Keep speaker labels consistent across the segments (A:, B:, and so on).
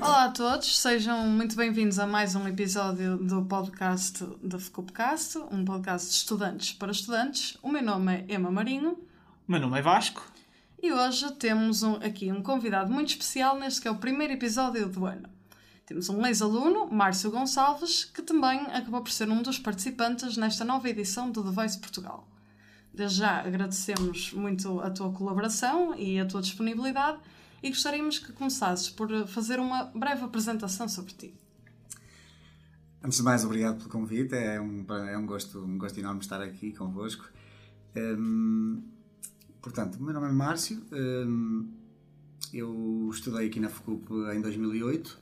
A: Olá a todos, sejam muito bem-vindos a mais um episódio do podcast da FCUPcast, um podcast de estudantes para estudantes. O meu nome é Emma Marinho
B: O meu nome é Vasco.
A: e hoje temos um- aqui um convidado muito especial neste que é o primeiro episódio do ano. Temos um ex-aluno, Márcio Gonçalves, que também acabou por ser um dos participantes nesta nova edição do The Voice Portugal. Desde já agradecemos muito a tua colaboração e a tua disponibilidade e gostaríamos que começasses por fazer uma breve apresentação sobre ti.
C: Antes de mais, obrigado pelo convite. É um, é um, gosto, um gosto enorme estar aqui convosco. Hum, portanto, o meu nome é Márcio. hum, eu estudei aqui na FCUP em 2008.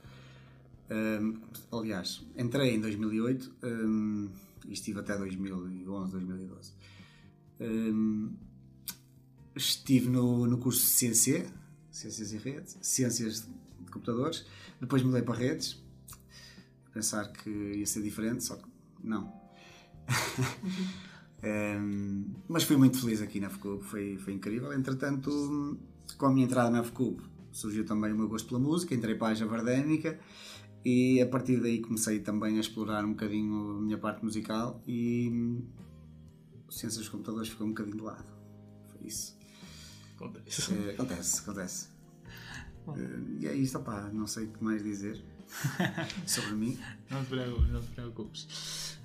C: Hum, aliás, entrei em 2008 hum, e estive até 2011, 2012. Hum, estive no, no curso de CNC, Ciências e Redes, Ciências de Computadores. Depois mudei para Redes, pensar que ia ser diferente, só que não. Em, mas fui muito feliz aqui na FCUP, foi, foi incrível. Entretanto, com a minha entrada na FCUP, surgiu também o meu gosto pela música, entrei para a Javardénica e a partir daí comecei também a explorar um bocadinho a minha parte musical e hum, Ciências dos Computadores ficou um bocadinho de lado. Foi isso.
B: Acontece.
C: Eh, acontece, acontece. Eh, e é isto, opá, não sei o que mais dizer sobre mim.
B: Não te preocupes, não te preocupes.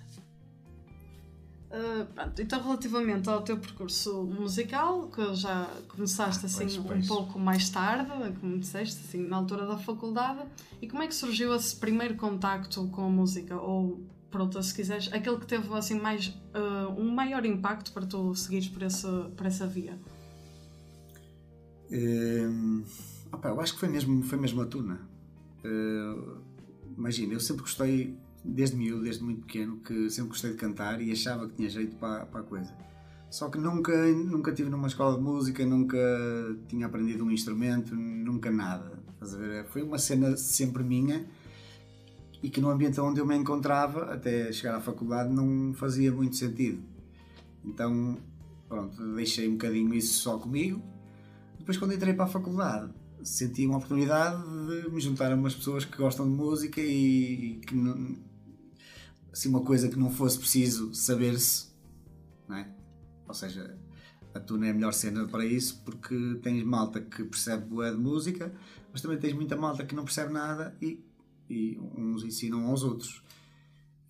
A: Uh, pronto, então, relativamente ao teu percurso musical, que já começaste
C: Ah,
A: assim
C: pois,
A: um
C: pois.
A: pouco mais tarde, como disseste, assim, na altura da faculdade, e como é que surgiu esse primeiro contacto com a música? Ou, pronto, se quiseres, aquele que teve assim mais uh, um maior impacto para tu seguires por essa, por essa via?
C: Hum, opá, eu acho que foi mesmo, foi mesmo a tuna. Uh, imagina, eu sempre gostei, desde miúdo, desde muito pequeno, que sempre gostei de cantar e achava que tinha jeito para, para a coisa. Só que nunca, nunca tive numa escola de música, nunca tinha aprendido um instrumento, nunca nada. Estás a ver? Foi uma cena sempre minha e que no ambiente onde eu me encontrava, até chegar à faculdade, não fazia muito sentido. Então, pronto, deixei um bocadinho isso só comigo depois, quando entrei para a faculdade, senti uma oportunidade de me juntar a umas pessoas que gostam de música e que assim, uma coisa que não fosse preciso saber-se, é? Ou seja, a tuna é a melhor cena para isso porque tens malta que percebe boa de música, mas também tens muita malta que não percebe nada e, e uns ensinam aos outros.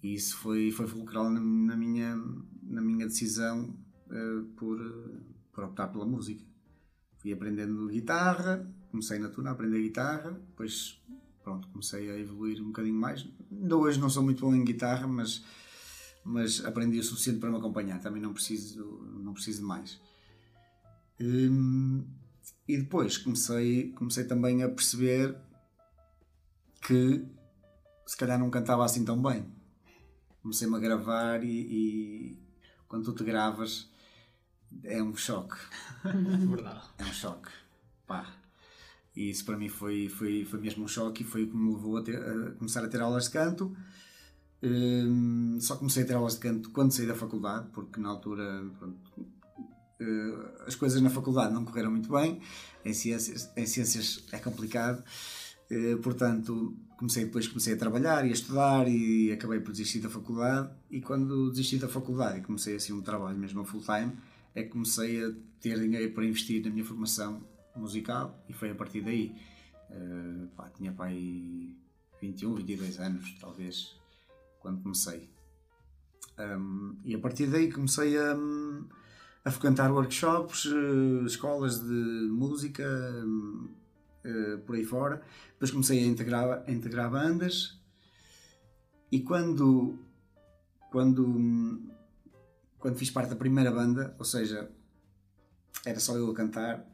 C: E isso foi, foi fulcral na, na minha, na minha decisão eh, por, por optar pela música fui aprendendo guitarra, comecei na tuna a aprender guitarra, depois pronto, comecei a evoluir um bocadinho mais. Ainda hoje não sou muito bom em guitarra, mas, mas aprendi o suficiente para me acompanhar, também não preciso, não preciso de mais. Hum, e depois comecei, comecei também a perceber que se calhar não cantava assim tão bem. Comecei-me a gravar e, e quando tu te gravas é um choque.
B: Verdade.
C: É um choque. Pá. E isso para mim foi, foi, foi mesmo um choque e foi o que me levou a, ter- a começar a ter aulas de canto. Hum, só comecei a ter aulas de canto quando saí da faculdade, porque na altura pronto, eh, as coisas na faculdade não correram muito bem. Em ciências, em ciências é complicado. Eh, portanto, comecei depois comecei a trabalhar e a estudar e acabei por desistir da faculdade. E quando desisti da faculdade e comecei assim um trabalho mesmo full time, é que comecei a ter dinheiro para investir na minha formação musical e foi a partir daí. Eh, pá, tinha pai 21, 22 anos, talvez, quando comecei. Um, e a partir daí comecei a, a frequentar workshops, eh, escolas de música, eh, por aí fora. Depois comecei a integrar, a integrar bandas e quando, quando, quando fiz parte da primeira banda, ou seja, era só eu a cantar,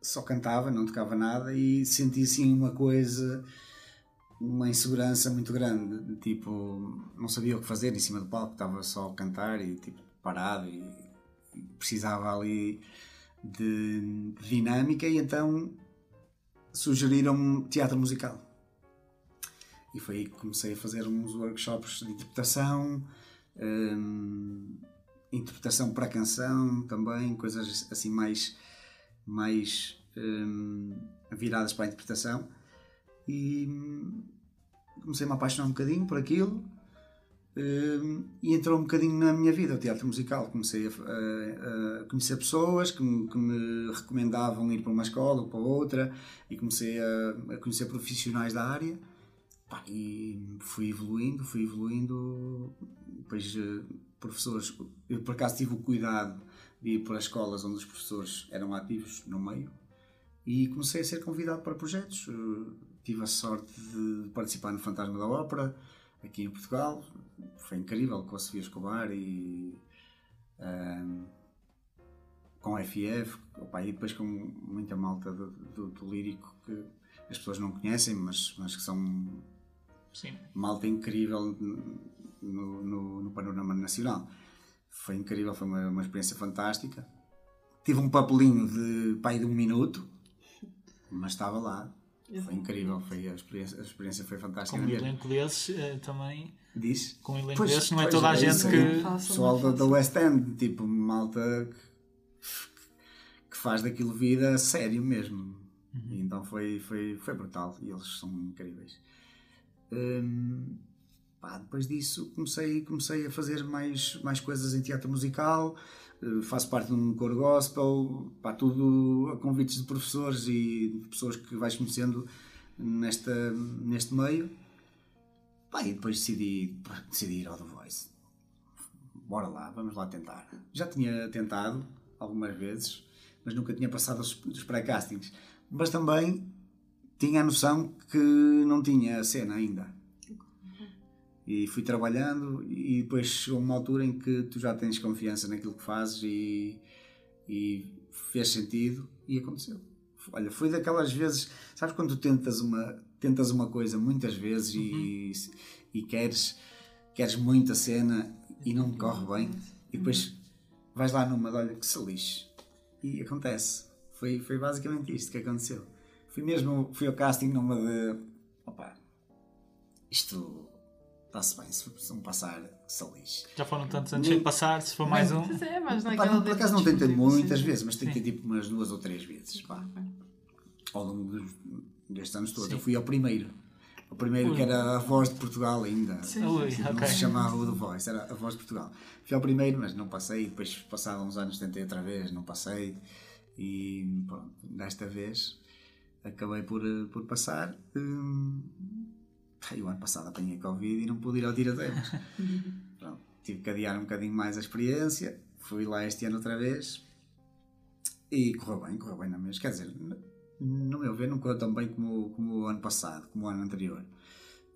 C: só cantava, não tocava nada e senti assim uma coisa, uma insegurança muito grande, tipo, não sabia o que fazer em cima do palco, estava só a cantar e tipo parado e, e precisava ali de dinâmica e então sugeriram teatro musical. E foi aí que comecei a fazer uns workshops de interpretação, hum, interpretação para canção também, coisas assim mais, mais hum, viradas para a interpretação. E hum, comecei a me apaixonar um bocadinho por aquilo. hum, e entrou um bocadinho na minha vida o teatro musical. Comecei a, a- a conhecer pessoas que me, que me recomendavam ir para uma escola ou para outra, e comecei a, a conhecer profissionais da área. Pá, e fui evoluindo, fui evoluindo. Depois, eh, professores, eu por acaso tive o cuidado de ir para escolas onde os professores eram ativos no meio e comecei a ser convidado para projetos. Eh, Tive a sorte de participar no Fantasma da Ópera aqui em Portugal. Foi incrível com a Sofia Escobar e ehm, com a FF opa, e depois com muita malta do, do- do lírico que as pessoas não conhecem, mas, mas que são
B: Sim.
C: malta incrível no, no, no panorama nacional. Foi incrível, foi uma, uma experiência fantástica. Tive um papelinho de pai de um minuto, mas estava lá. Foi incrível, foi a, experiência, a experiência foi fantástica.
B: Com um elenco desses eh, também.
C: Diz?
B: Com um elenco
C: Pois,
B: desses, não é toda a
C: é
B: gente
C: isso,
B: que.
A: Fácil,
C: Pessoal da, da. West End, tipo, malta que, que faz daquilo vida a sério mesmo. E então foi, foi, foi brutal e eles são incríveis. Hum, pá, depois disso comecei, comecei a fazer mais, mais coisas em teatro musical, eh, faço parte de um coro gospel, pá, tudo a convites de professores e de pessoas que vais conhecendo nesta, neste meio. Pá, e depois decidi, decidi ir ao The Voice. Bora lá, vamos lá tentar. Já tinha tentado algumas vezes, mas nunca tinha passado os, os pré-castings. Mas também tinha a noção que não tinha cena ainda. E fui trabalhando e depois chegou uma altura em que tu já tens confiança naquilo que fazes e, e fez sentido e aconteceu. Olha, foi daquelas vezes, sabes quando tu tentas uma, tentas uma coisa muitas vezes e, e queres, queres muito a cena e não corre bem e depois vais lá numa de olha que se lixe e acontece. Foi, foi basicamente isto que aconteceu. Fui mesmo, fui ao casting numa de opa, isto está-se bem, se se não passar, que se lixe.
B: Já foram tantos anos sem passar, se for mais um.
A: Mas é, mas
C: Pá, não, por acaso não tentei muitas
A: sim.
C: vezes, mas tentei tipo umas duas ou três vezes. Pá, ao longo dos, destes anos todos.
B: Sim.
C: Eu fui ao primeiro. O primeiro
B: Ui.
C: que era a voz de Portugal ainda.
A: Sim,
B: Ui.
C: Não
B: ok.
C: se chamava o The Voice, era a voz de Portugal. Fui ao primeiro, mas não passei. Depois, passados uns anos, tentei outra vez, não passei. E pronto, desta vez acabei por, eh, por passar. Hum, o ano passado apanhei Covid e não pude ir ao Tiradeiros. Pronto, tive que adiar um bocadinho mais a experiência. Fui lá este ano outra vez e correu bem, correu bem na mesma. Quer dizer, no meu ver, não correu tão bem como, como o ano passado, como o ano anterior.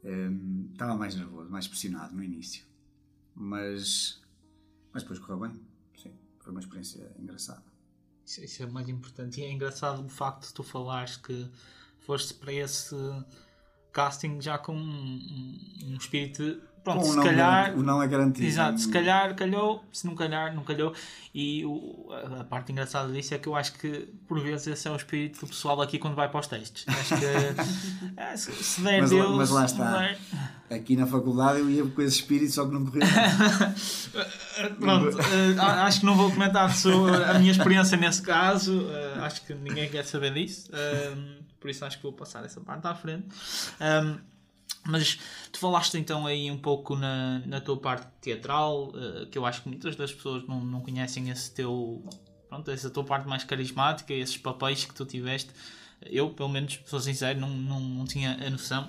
C: Hum, estava mais nervoso, mais pressionado no início. Mas, mas depois correu bem. Sim, foi uma experiência engraçada.
B: Isso, isso é o mais importante. E é engraçado o facto de tu falares que foste para esse casting já com um, um- espírito. de, Pronto,
C: Com o
B: se
C: não
B: calhar.
C: garanti- o não é garantido.
B: Exato, se calhar calhou, se não calhar, não calhou. E o- a, parte engraçada disso é que eu acho que por vezes esse é o espírito do pessoal aqui quando vai para os testes. Acho que é, se, der
C: Mas
B: Deus,
C: mas lá está.
B: der-
C: Aqui na faculdade eu ia com esse espírito, só que não correu.
B: Pronto, a- acho que não vou comentar sobre a minha experiência nesse caso. eh, acho que ninguém quer saber disso. eh, por isso acho que vou passar essa parte à frente. Um, mas tu falaste então aí um pouco na, na tua parte teatral, eh, que eu acho que muitas das pessoas não, não conhecem esse teu. Pronto, essa tua parte mais carismática, esses papéis que tu tiveste. Eu, pelo menos, sou sincero, não, não, não tinha a noção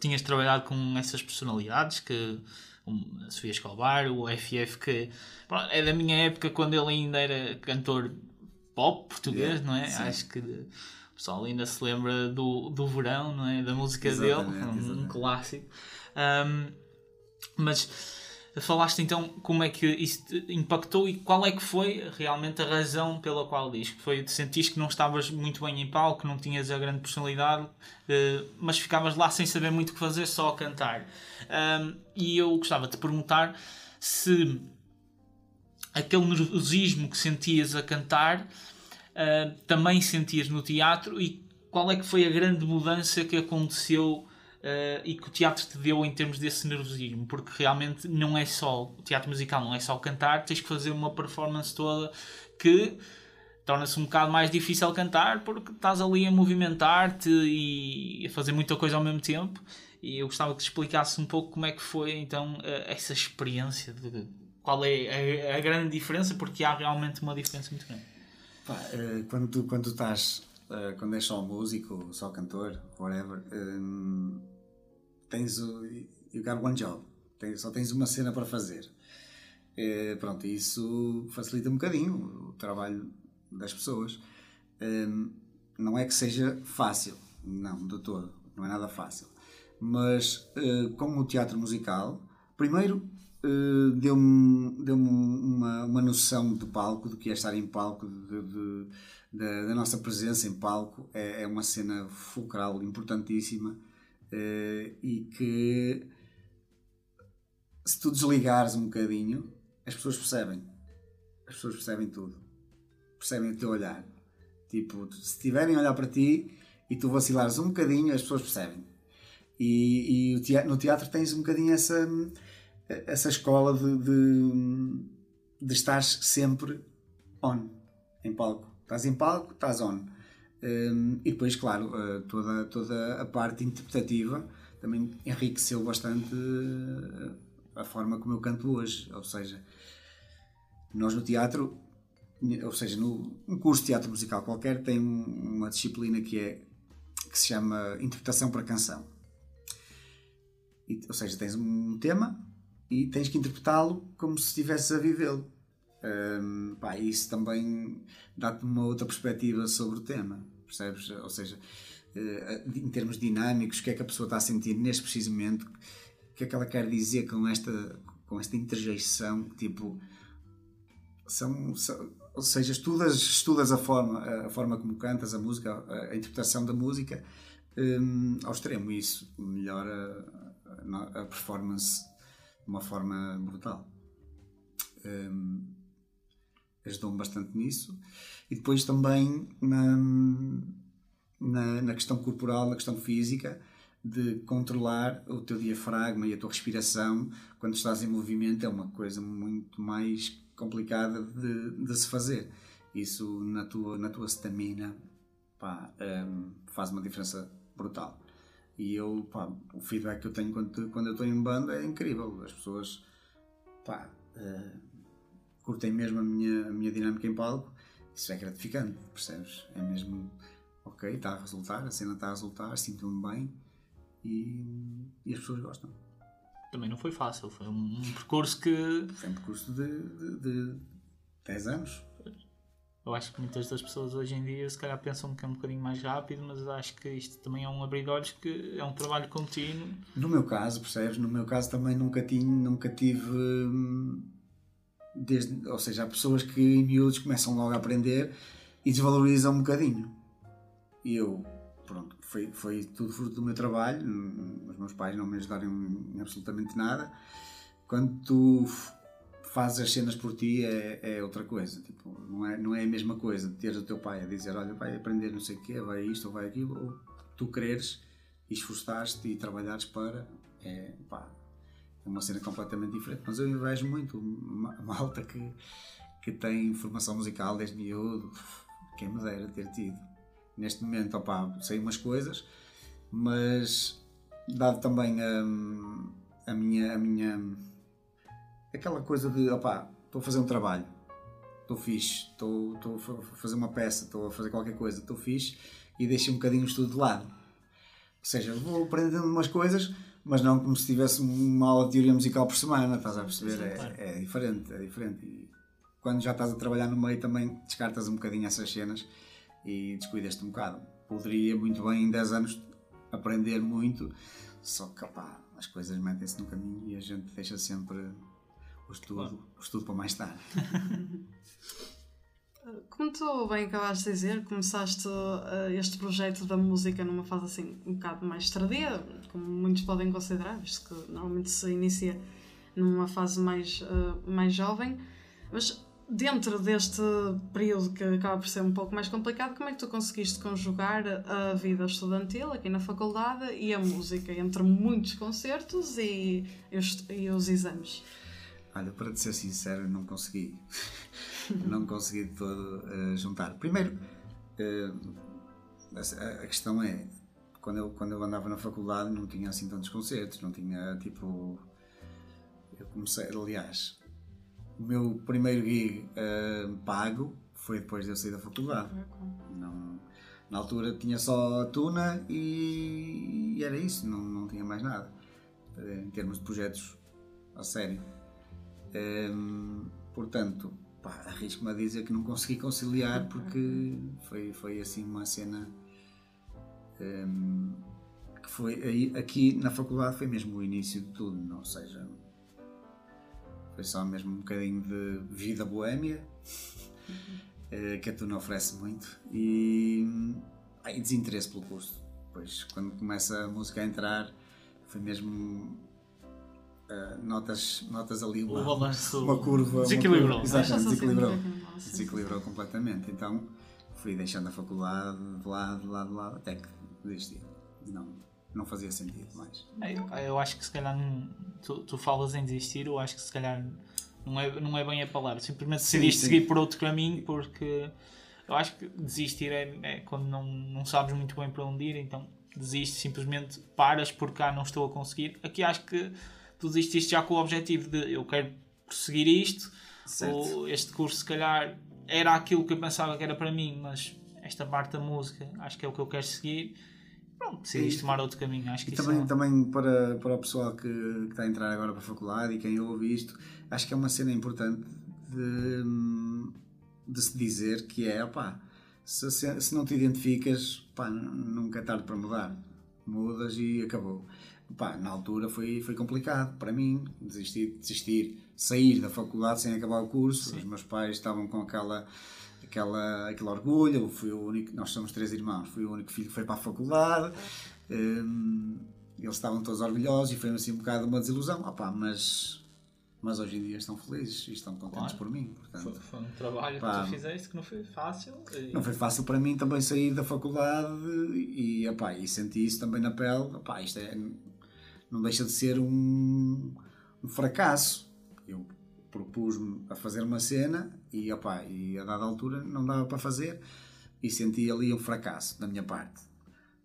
B: tinhas trabalhado com essas personalidades que um, a Sofia Escobar, o FF que pronto, é da minha época quando ele ainda era cantor pop português,
C: Yeah,
B: não é?
C: sim.
B: Acho que o pessoal ainda se lembra do, do verão, não é? Da música
C: Exatamente,
B: dele, um,
C: exatamente.
B: clássico. Um, mas falaste então como é que isso impactou e qual é que foi realmente a razão pela qual diz que foi sentiste que não estavas muito bem em palco, não tinhas a grande personalidade, eh, mas ficavas lá sem saber muito o que fazer, só a cantar. E eu gostava de te perguntar se aquele nervosismo que sentias a cantar uh, também sentias no teatro e qual é que foi a grande mudança que aconteceu uh, e que o teatro te deu em termos desse nervosismo, porque realmente não é só o teatro musical, não é só cantar, tens que fazer uma performance toda que torna-se um bocado mais difícil cantar porque estás ali a movimentar-te e a fazer muita coisa ao mesmo tempo. E eu gostava que te explicasse um pouco como é que foi então uh, essa experiência de qual é a, a, grande diferença, porque há realmente uma diferença muito grande.
C: Uh, quando, tu, quando estás uh, quando és só músico, só cantor, whatever, um, tens o. You got one job. Tens, só tens uma cena para fazer. Uh, pronto, isso facilita um bocadinho o trabalho das pessoas. Um, não é que seja fácil, não, de todo, não é nada fácil. Mas, uh, como o teatro musical, primeiro uh, deu-me deu uma, uma noção de palco, do que é estar em palco, de, de da, da nossa presença em palco é, é uma cena fulcral, importantíssima uh, e que se tu desligares um bocadinho, as pessoas percebem. As pessoas percebem tudo. Percebem o teu olhar. Tipo, se estiverem a olhar para ti e tu vacilares um bocadinho, as pessoas percebem. E, e teatro, no teatro tens um bocadinho essa, essa escola de, de, de estar sempre on, em palco. Estás em palco, estás on. Um, e depois, claro, uh, toda, toda a parte interpretativa também enriqueceu bastante uh, a forma como eu canto hoje. Ou seja, nós no teatro, ou seja, no, um curso de teatro musical qualquer, tem uma disciplina que, é, que se chama Interpretação para Canção. E, ou seja, tens um tema e tens que interpretá-lo como se estivesse a vivê-lo. Um, isso também dá-te uma outra perspectiva sobre o tema, percebes? Ou seja, uh, em termos dinâmicos, o que é que a pessoa está a sentir neste preciso momento, o que é que ela quer dizer com esta, com esta interjeição, tipo, são, são, ou seja, estudas, estudas a forma, a forma como cantas a música, a, interpretação da música um, ao extremo, isso melhora a, a performance de uma forma brutal. Um, ajudou-me bastante nisso. E depois também na, na, na, questão corporal, na questão física, de controlar o teu diafragma e a tua respiração quando estás em movimento é uma coisa muito mais complicada de, de se fazer. Isso na tua, na tua stamina um, faz uma diferença brutal. E eu, pá, o feedback que eu tenho quando, quando eu estou em banda é incrível. As pessoas, pá, uh, curtem mesmo a minha, a minha dinâmica em palco, isso é gratificante, percebes? É mesmo, ok, está a resultar, a cena está a resultar, sinto-me bem e, e, as pessoas gostam.
B: Também não foi fácil, foi um, um percurso que.
C: Foi um percurso de, de, de 10 anos.
B: Eu acho que muitas das pessoas hoje em dia se calhar pensam que é um bocadinho mais rápido, mas acho que isto também é um abrir olhos que é um trabalho contínuo.
C: No meu caso, percebes? No meu caso também nunca, tinha, nunca tive. Hum, desde, ou seja, há pessoas que em miúdos começam logo a aprender e desvalorizam um bocadinho. E eu, pronto, foi, foi tudo fruto do meu trabalho, os meus pais não me ajudaram em absolutamente nada. Quando tu fazes as cenas por ti é, é outra coisa, tipo, não é, não é a mesma coisa de teres o teu pai a dizer, olha, vai aprender não sei o quê, vai isto ou vai aquilo, ou tu quereres e esforçaste e trabalhares para, é, pá, uma cena completamente diferente. Mas eu invejo muito malta que, que tem formação musical desde miúdo. Quem me dera ter tido. Neste momento, opá, sei umas coisas, mas dado também a, a minha. A minha aquela coisa de, opá, estou a fazer um trabalho, estou fixe, estou, estou a fazer uma peça, estou a fazer qualquer coisa, estou fixe e deixo um bocadinho o estudo de lado. Ou seja, vou aprendendo umas coisas, mas não como se tivesse uma aula de teoria musical por semana, estás a perceber? É, é, diferente, é diferente. E quando já estás a trabalhar no meio também descartas um bocadinho essas cenas e descuidas-te um bocado. Poderia muito bem em 10 anos aprender muito, só que opá, as coisas metem-se no caminho e a gente deixa sempre o estudo, claro. o estudo para mais tarde.
A: Como tu bem acabaste de dizer, começaste uh, este projeto da música numa fase assim um bocado mais tardia, como muitos podem considerar, visto que normalmente se inicia numa fase mais, uh, mais jovem, mas dentro deste período que acaba por ser um pouco mais complicado, como é que tu conseguiste conjugar a vida estudantil aqui na faculdade e a música, entre muitos concertos e, e, os, e os exames?
C: Olha, para te ser sincero, não consegui. não consegui de todo uh, juntar. Primeiro, uh, a, a, questão é, quando eu, quando eu andava na faculdade não tinha assim tantos concertos, não tinha tipo. Eu comecei, aliás, o meu primeiro gig uh, pago foi depois de eu sair da faculdade. Não, na altura tinha só a tuna e, e era isso, não, não tinha mais nada. Em termos de projetos a sério. Um, portanto, arrisco-me a dizer que não consegui conciliar porque foi, foi assim uma cena um, que foi aí, aqui na faculdade foi mesmo o início de tudo, não? ou seja, foi só mesmo um bocadinho de vida boémia uhum. que a Tuna oferece muito e, e desinteresse pelo curso. Depois, quando começa a música a entrar, foi mesmo uh, notas, notas ali, uma, uma curva.
B: Desequilibrou.
C: Uma curva, exatamente, desequilibrou. Desequilibrou completamente. Então fui deixando a faculdade de lado, de lado, de lado, até que desisti. Não, não fazia sentido mais.
B: Eu, eu acho que se calhar não, tu, tu falas em desistir, eu acho que se calhar não é, não é bem a palavra. Simplesmente decidiste seguir por outro caminho porque eu acho que desistir é, é, quando não, não sabes muito bem para onde ir, então desiste, simplesmente paras porque cá não estou a conseguir. Aqui acho que tu desististe já com o objetivo de eu quero prosseguir isto, certo. ou este curso se calhar era aquilo que eu pensava que era para mim, mas esta parte da música acho que é o que eu quero seguir. Pronto, decidiste tomar outro caminho. Acho que
C: e também, é... também para, para o pessoal que, que está a entrar agora para a faculdade e quem ouve isto, acho que é uma cena importante de, de se dizer que é, opá, se, se não te identificas, pá, nunca é tarde para mudar. Mudas e acabou. Pá, na altura foi, foi complicado para mim desistir, desistir, sair da faculdade sem acabar o curso. Sim. Os meus pais estavam com aquela, aquela, aquele orgulho. Eu fui o único, nós somos três irmãos, fui o único filho que foi para a faculdade. Um, eles estavam todos orgulhosos e foi assim um bocado uma desilusão. Opa, mas, mas hoje em dia estão felizes e estão contentes claro. por mim. Portanto,
B: foi, foi, um trabalho pá, que tu fizeste que não foi fácil.
C: E... Não foi fácil para mim também sair da faculdade e, opa, e senti isso também na pele. Opa, isto é, não deixa de ser um, um fracasso. Eu propus-me a fazer uma cena e, opa, e a dada altura não dava para fazer e senti ali um fracasso da minha parte.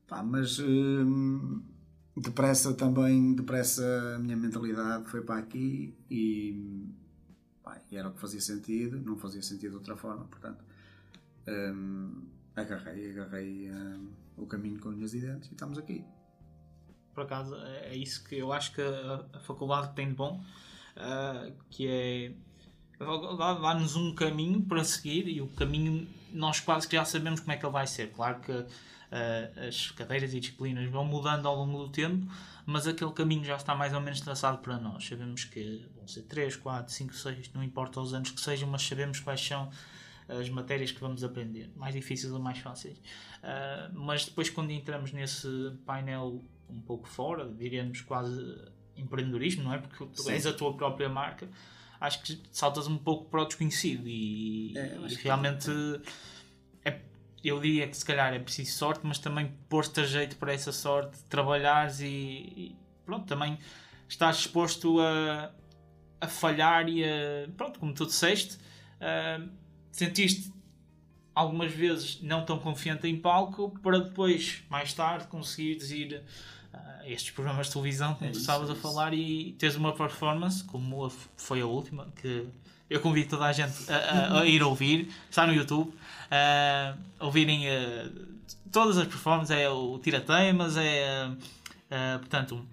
C: Pá, mas hum, depressa também, depressa a minha mentalidade foi para aqui e, pá, era o que fazia sentido, não fazia sentido de outra forma, portanto hum, agarrei, agarrei hum, o caminho com unhas e dentes e estamos aqui
B: por acaso, é, é isso que eu acho que a, a faculdade tem de bom, uh, que é dá-nos um caminho para seguir e o caminho nós quase que já sabemos como é que ele vai ser. Claro que uh, as cadeiras e disciplinas vão mudando ao longo do tempo, mas aquele caminho já está mais ou menos traçado para nós. Sabemos que vão ser 3, 4, 5, 6, não importa os anos que sejam, mas sabemos quais são as matérias que vamos aprender, mais difíceis ou mais fáceis. Uh, mas depois, quando entramos nesse painel um pouco fora, diríamos quase empreendedorismo, não é? Porque tu Sim. és a tua própria marca, acho que saltas um pouco para o desconhecido e, é, e realmente é, eu diria que se calhar é preciso sorte, mas também pôr-te a jeito para essa sorte, trabalhares e, e pronto, também estás exposto a, a falhar e a, pronto, como tu disseste, uh, sentiste algumas vezes não tão confiante em palco para depois, mais tarde, conseguires ir a estes programas de televisão, como é tu estavas a falar, e teres uma performance, como foi a última, que eu convido toda a gente a, a, a ir ouvir, está no YouTube, a ouvirem uh, todas as performances, é o Tira-Teimas, é, portanto,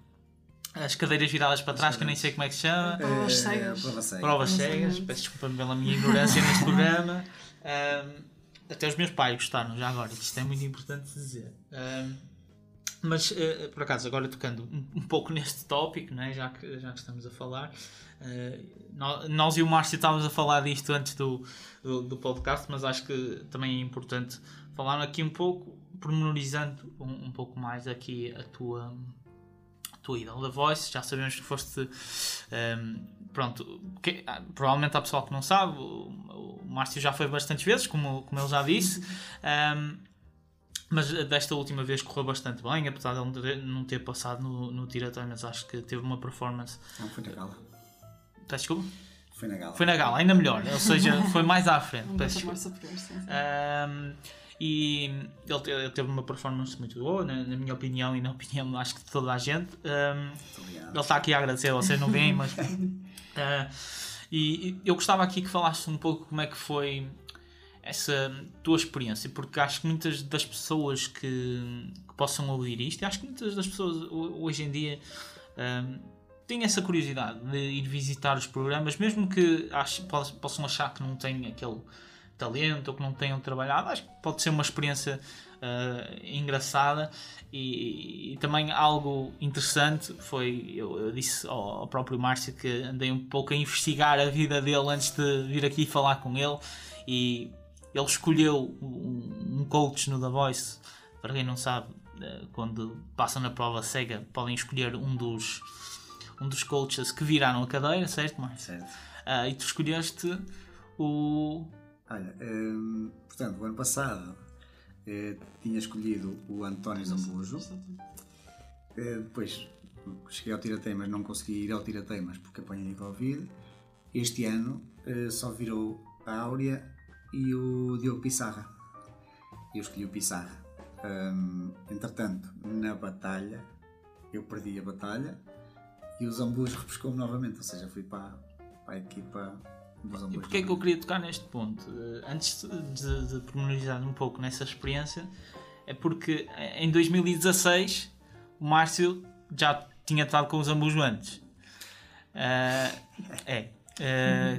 B: as cadeiras viradas para trás, que eu nem sei como é que se chama.
A: Provas cegas.
B: Provas cegas. Peço desculpa pela minha ignorância neste programa. até os meus pais gostaram, já agora. Isto é muito importante dizer. mas, uh, por acaso, agora tocando um, um, pouco neste tópico, né, já, que, já que estamos a falar, uh, nós e o Márcio estávamos a falar disto antes do, do, do, podcast, mas acho que também é importante falar aqui um pouco, pormenorizando um, um pouco mais aqui a tua tua ida The Voice, já sabemos que foste. Pronto, que, ah, provavelmente há pessoal que não sabe, o, o Márcio já foi bastantes vezes, como, como ele já disse. Um, mas desta última vez correu bastante bem, apesar de ele não ter, não ter passado no, no tiroteio, mas acho que teve uma performance.
C: Não, foi na gala.
B: Peço desculpa?
C: Foi na gala.
B: Foi na gala, ainda melhor, ou seja, foi mais à frente.
A: Um
B: Peço desculpa.
A: superior, sim, sim.
B: Um, e ele, ele teve uma performance muito boa, na, na minha opinião e na opinião acho que de toda a gente. Um, ele está aqui a agradecer, vocês não veem, mas. Ah, e e eu gostava aqui que falasses um pouco como é que foi essa tua experiência, porque acho que muitas das pessoas que, que possam ouvir isto, acho que muitas das pessoas ho- hoje em dia ahm, têm essa curiosidade de ir visitar os programas, mesmo que ach- poss- possam achar que não têm aquele talento ou que não tenham trabalhado, acho que pode ser uma experiência ah, engraçada e, e também algo interessante foi, eu, eu disse ao, ao próprio Márcio que andei um pouco a investigar a vida dele antes de vir aqui falar com ele e ele escolheu um, um coach no The Voice, para quem não sabe, eh, quando passam na prova cega podem escolher um dos um dos coaches que viraram a cadeira, certo Márcio?
C: Certo.
B: Ah, e tu escolheste o
C: Olha, hum, portanto, o ano passado eh, tinha escolhido o António Zambujo. Eh, depois cheguei ao Tirateimas, não consegui ir ao Tirateimas porque apanhei Covid. Este ano eh, só virou a Áurea e o Diogo Pissarra. Eu escolhi o Pissarra. Hum, entretanto, na batalha, eu perdi a batalha e o Zambujo repescou-me novamente, ou seja, fui para, para a equipa
B: E porque é que eu queria tocar neste ponto? Eh, Antes de, de pormenorizar um pouco nessa experiência, é porque eh, em 2016 o Márcio já tinha estado com os Zambujo antes. Eh, é. Eh,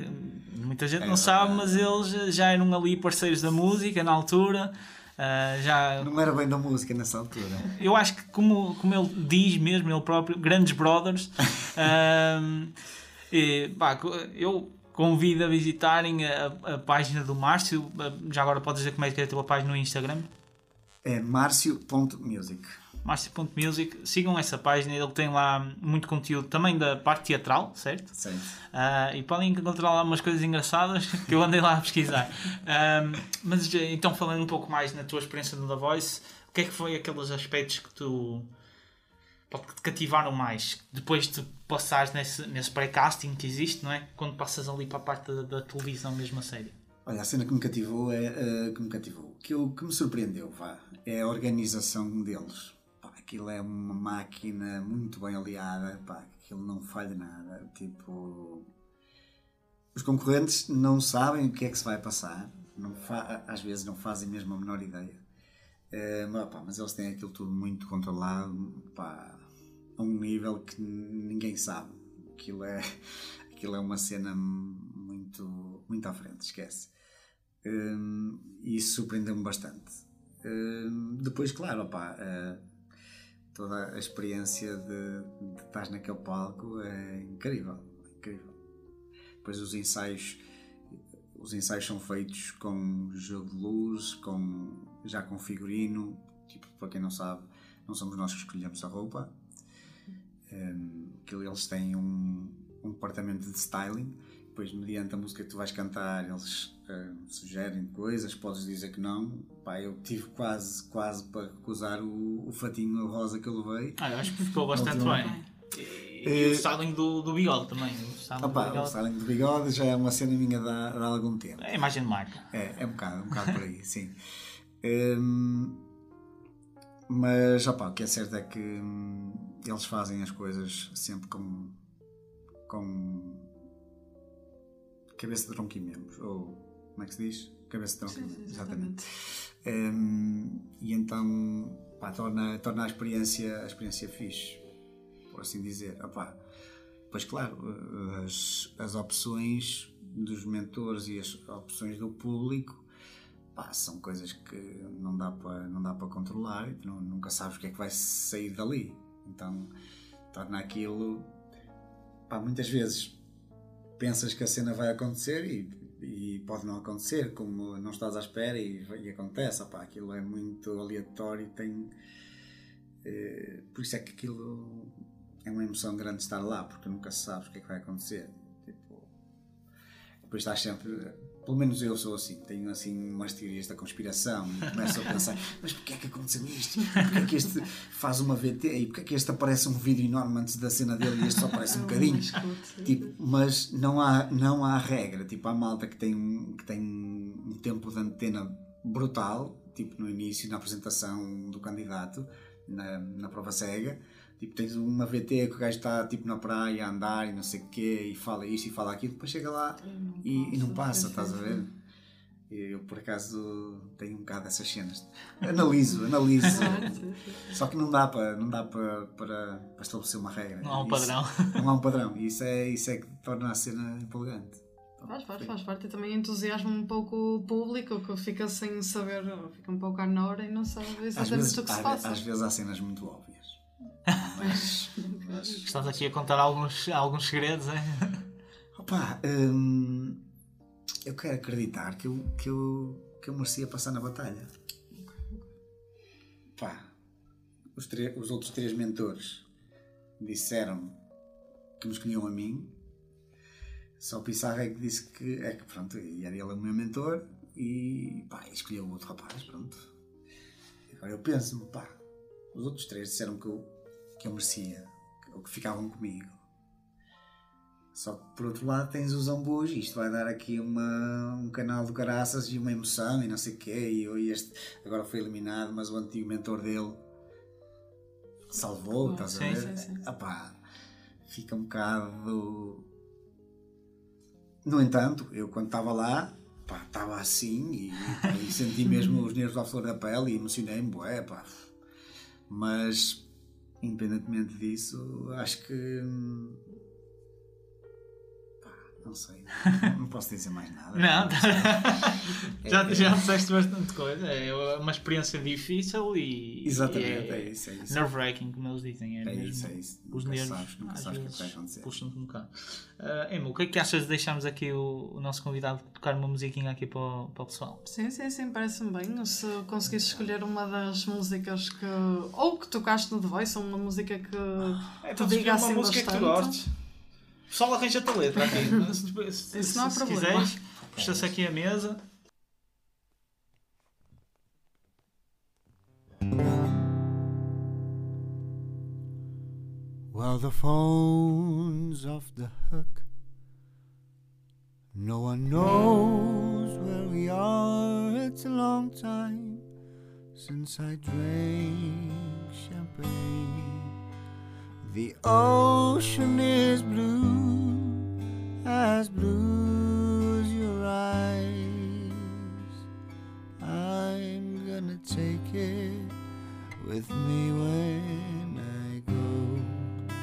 B: muita gente não sabe, mas eles já eram ali parceiros da música na altura. Eh, já
C: Não era bem da música nessa altura.
B: eu acho que como, como ele diz mesmo, ele próprio, grandes brothers, e, pá, eu convido a visitarem a, a página do Márcio. Já agora podes dizer como é que é a tua página no Instagram?
C: É Márcio.music.
B: Márcio.music, sigam essa página, ele tem lá muito conteúdo também da parte teatral, certo?
C: Certo.
B: Ah, e podem encontrar lá umas coisas engraçadas que eu andei lá a pesquisar. Ahm, mas eh, então, falando um pouco mais na tua experiência no The Voice, o que é que foi aqueles aspectos que tu que te cativaram mais depois de passares nesse, nesse pré-casting que existe, não é? Quando passas ali para a parte da, da televisão mesmo a sério.
C: Olha, a cena que me cativou é eh, que me cativou. Que, eu, que me surpreendeu, vá, é a organização deles. Pá, aquilo é uma máquina muito bem aliada, pá, aquilo não falha nada. Tipo, os concorrentes não sabem o que é que se vai passar, às vezes não fazem mesmo a menor ideia. Eh, mas, pá, mas eles têm aquilo tudo muito controlado, pá, a um nível que ninguém sabe. Aquilo é, aquilo é uma cena muito, muito à frente, esquece. E isso surpreendeu-me bastante. Hum, depois, claro, opá, eh, toda a experiência de, de estar naquele palco é incrível, incrível. Depois os ensaios, os ensaios são feitos com jogo de luz, com, já com figurino, tipo, para quem não sabe, não somos nós que escolhemos a roupa. Aquilo eles têm um, um departamento de styling, depois mediante a música que tu vais cantar, eles hum, sugerem coisas, podes dizer que não. Pá, eu tive quase, quase para recusar o, o fatinho rosa que eu levei.
B: Ah, eu acho que ficou bastante bem. E, e o styling do, do bigode também. O styling do
C: Opa, o
B: bigode.
C: styling do bigode já é uma cena minha de há, de algum tempo.
B: É a imagem de marca.
C: É, é um bocado, é um bocado por aí, sim. Hum, mas, opá, o que é certo é que hum, eles fazem as coisas sempre com, com cabeça de tronco e membros, ou como é que se diz? Cabeça de tronco e
A: Sim, sim,
C: membros, exatamente. Hum, e então, pá, torna, torna a experiência, a experiência fixe, por assim dizer. Opá, Pois claro, as, as opções dos mentores e as opções do público pá, são coisas que não dá para não dá para controlar e tu não- nunca sabes o que é que vai sair dali. Então torna aquilo pá, muitas vezes pensas que a cena vai acontecer e, e pode não acontecer, como não estás à espera e, e acontece. Opá, aquilo é muito aleatório e tem. eh, por isso é que aquilo é uma emoção grande estar lá, porque nunca se sabe o que é que vai acontecer. Tipo, depois estás sempre. Pelo menos eu sou assim, tenho assim umas teorias da conspiração e começo a pensar, mas porquê é que aconteceu isto? Porquê é que este faz uma VT e porquê é que este aparece um vídeo enorme antes da cena dele e este só aparece um bocadinho? Tipo, mas não há, não há regra, tipo, há malta que tem, um- que tem um tempo de antena brutal, tipo no início, na apresentação do candidato, na, na prova cega, tipo, tens uma VT que o gajo está tipo na praia a andar e não sei o quê, e fala isto e fala aquilo, depois chega lá e, e não passa, estás a ver? Eu, por acaso, tenho um bocado dessas cenas. Analiso, analiso. Só que não dá para não dá para, para, para estabelecer uma regra.
B: Não há um
C: Isso-
B: padrão.
C: não há um padrão. E isso é, isso é que torna a cena empolgante.
A: Faz, faz, faz parte e também entusiasma um pouco o público que fica sem saber, fica um pouco à hora e não sabe
C: Às
A: exatamente
C: vezes,
A: o que se passa.
C: às vezes há cenas muito óbvias. Mas, mas
B: Estás aqui a contar alguns, alguns segredos, é?
C: opa, hum, eu quero acreditar que eu, que, eu, que eu merecia passar na batalha. Pá, os, os outros três mentores disseram que me escolhiam a mim. Só o Pissarra é que disse que, é que pronto, e era ele o meu mentor e pá, escolheu o outro rapaz, pronto. Agora eu penso-me, pá, os outros três disseram que eu, que eu merecia, ou que ficavam comigo. Só que por outro lado tens o Zambus, isto vai dar aqui uma, um canal de caraças e uma emoção e não sei o quê, e eu este agora foi eliminado, mas o antigo mentor dele salvou, estás a
B: Sim,
C: ver?
A: sim, sim.
C: Epá, fica um bocado. No entanto, eu quando estava lá, estava assim e, e senti mesmo os nervos à flor da pele e emocionei-me, bué, pá. Mas, independentemente disso, acho que. Não sei, não posso dizer mais nada.
B: Não, já,
C: É-
B: já disseste bastante coisa. É uma experiência difícil e.
C: Exatamente,
B: e
C: é isso, é isso.
B: Nerve-wracking, como eles dizem. É,
C: É
B: mesmo,
C: isso, é isso.
B: Os
C: Nunca
B: nervos.
C: sabes, nunca sabes o que
B: vezes,
C: vai acontecer.
B: Puxam-te um bocado. Uh, Emma, o que é que achas de deixarmos aqui o, o nosso convidado tocar uma musiquinha aqui para o, para o pessoal?
A: Sim, sim, sim, parece-me bem. Se conseguisse escolher uma das músicas que. ou que tocaste no The Voice, ou uma música que
B: É,
A: te diga assim
B: que tu
A: bastante.
B: gostes. Pessoal arranja-te a letra aqui. se, tu- se,
A: Isso não há
B: se
A: problema.
B: quiseres, puxa-se aqui a mesa.
D: Well, the phone's off the hook. No one knows where we are. It's a long time since I drank champagne. The ocean is blue, as blue as your eyes. I'm gonna take it with me when I go.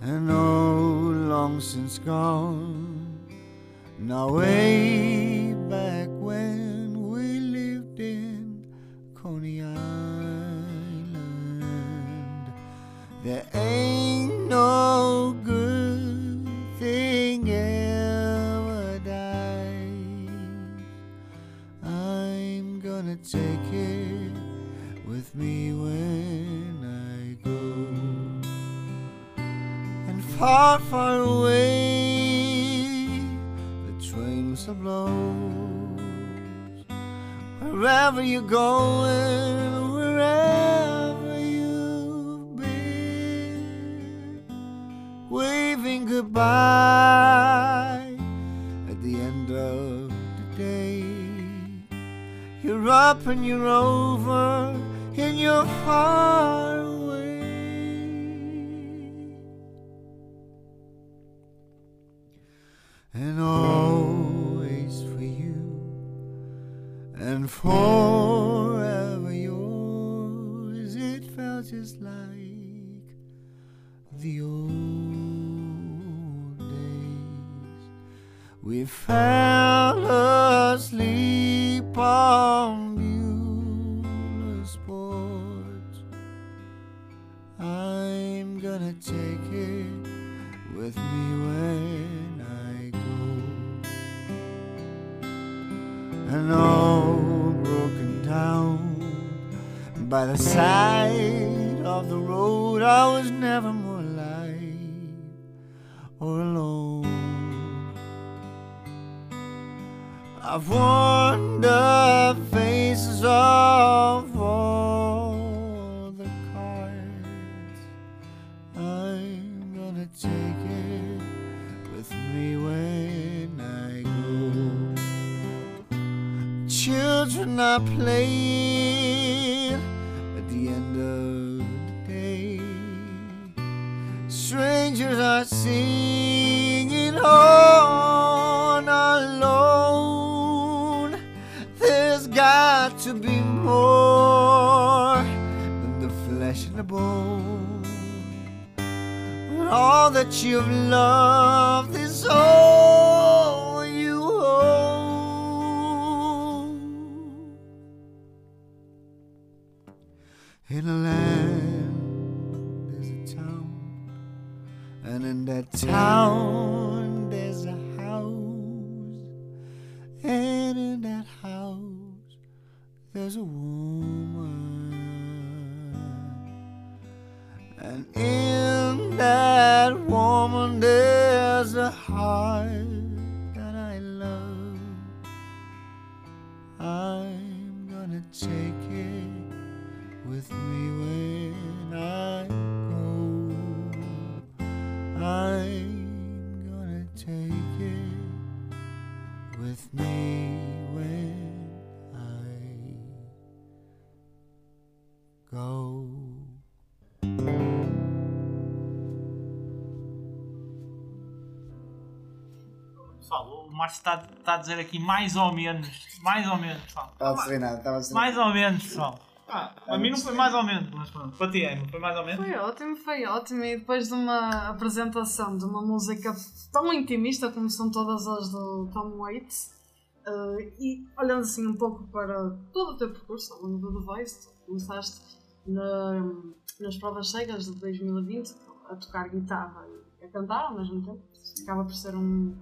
D: And oh, long since gone. Now, way back when there ain't no good thing ever dies. I'm gonna take it with me when I go. And far, far away, the train whistle blows. Wherever you're going, goodbye at the end of the day. You're up and you're over and you're far in that town, there's a house, and in that house, there's a woman, and in
B: dizer aqui mais ou menos. Mais ou menos, pessoal.
C: Estava a dizer nada, estava a dizer
B: Mais ou menos, pessoal. Ah, a mim não foi mais ou menos, mas pronto. Para ti, Emma, foi mais ou menos?
A: Foi ótimo, foi ótimo. E depois de uma apresentação de uma música tão intimista como são todas as do Tom Waits, eh, e olhando assim um pouco para todo o teu percurso ao longo do The Voice, tu começaste na- nas provas cegas de 2020 a tocar guitarra e a cantar ao mesmo tempo. Acaba por ser um,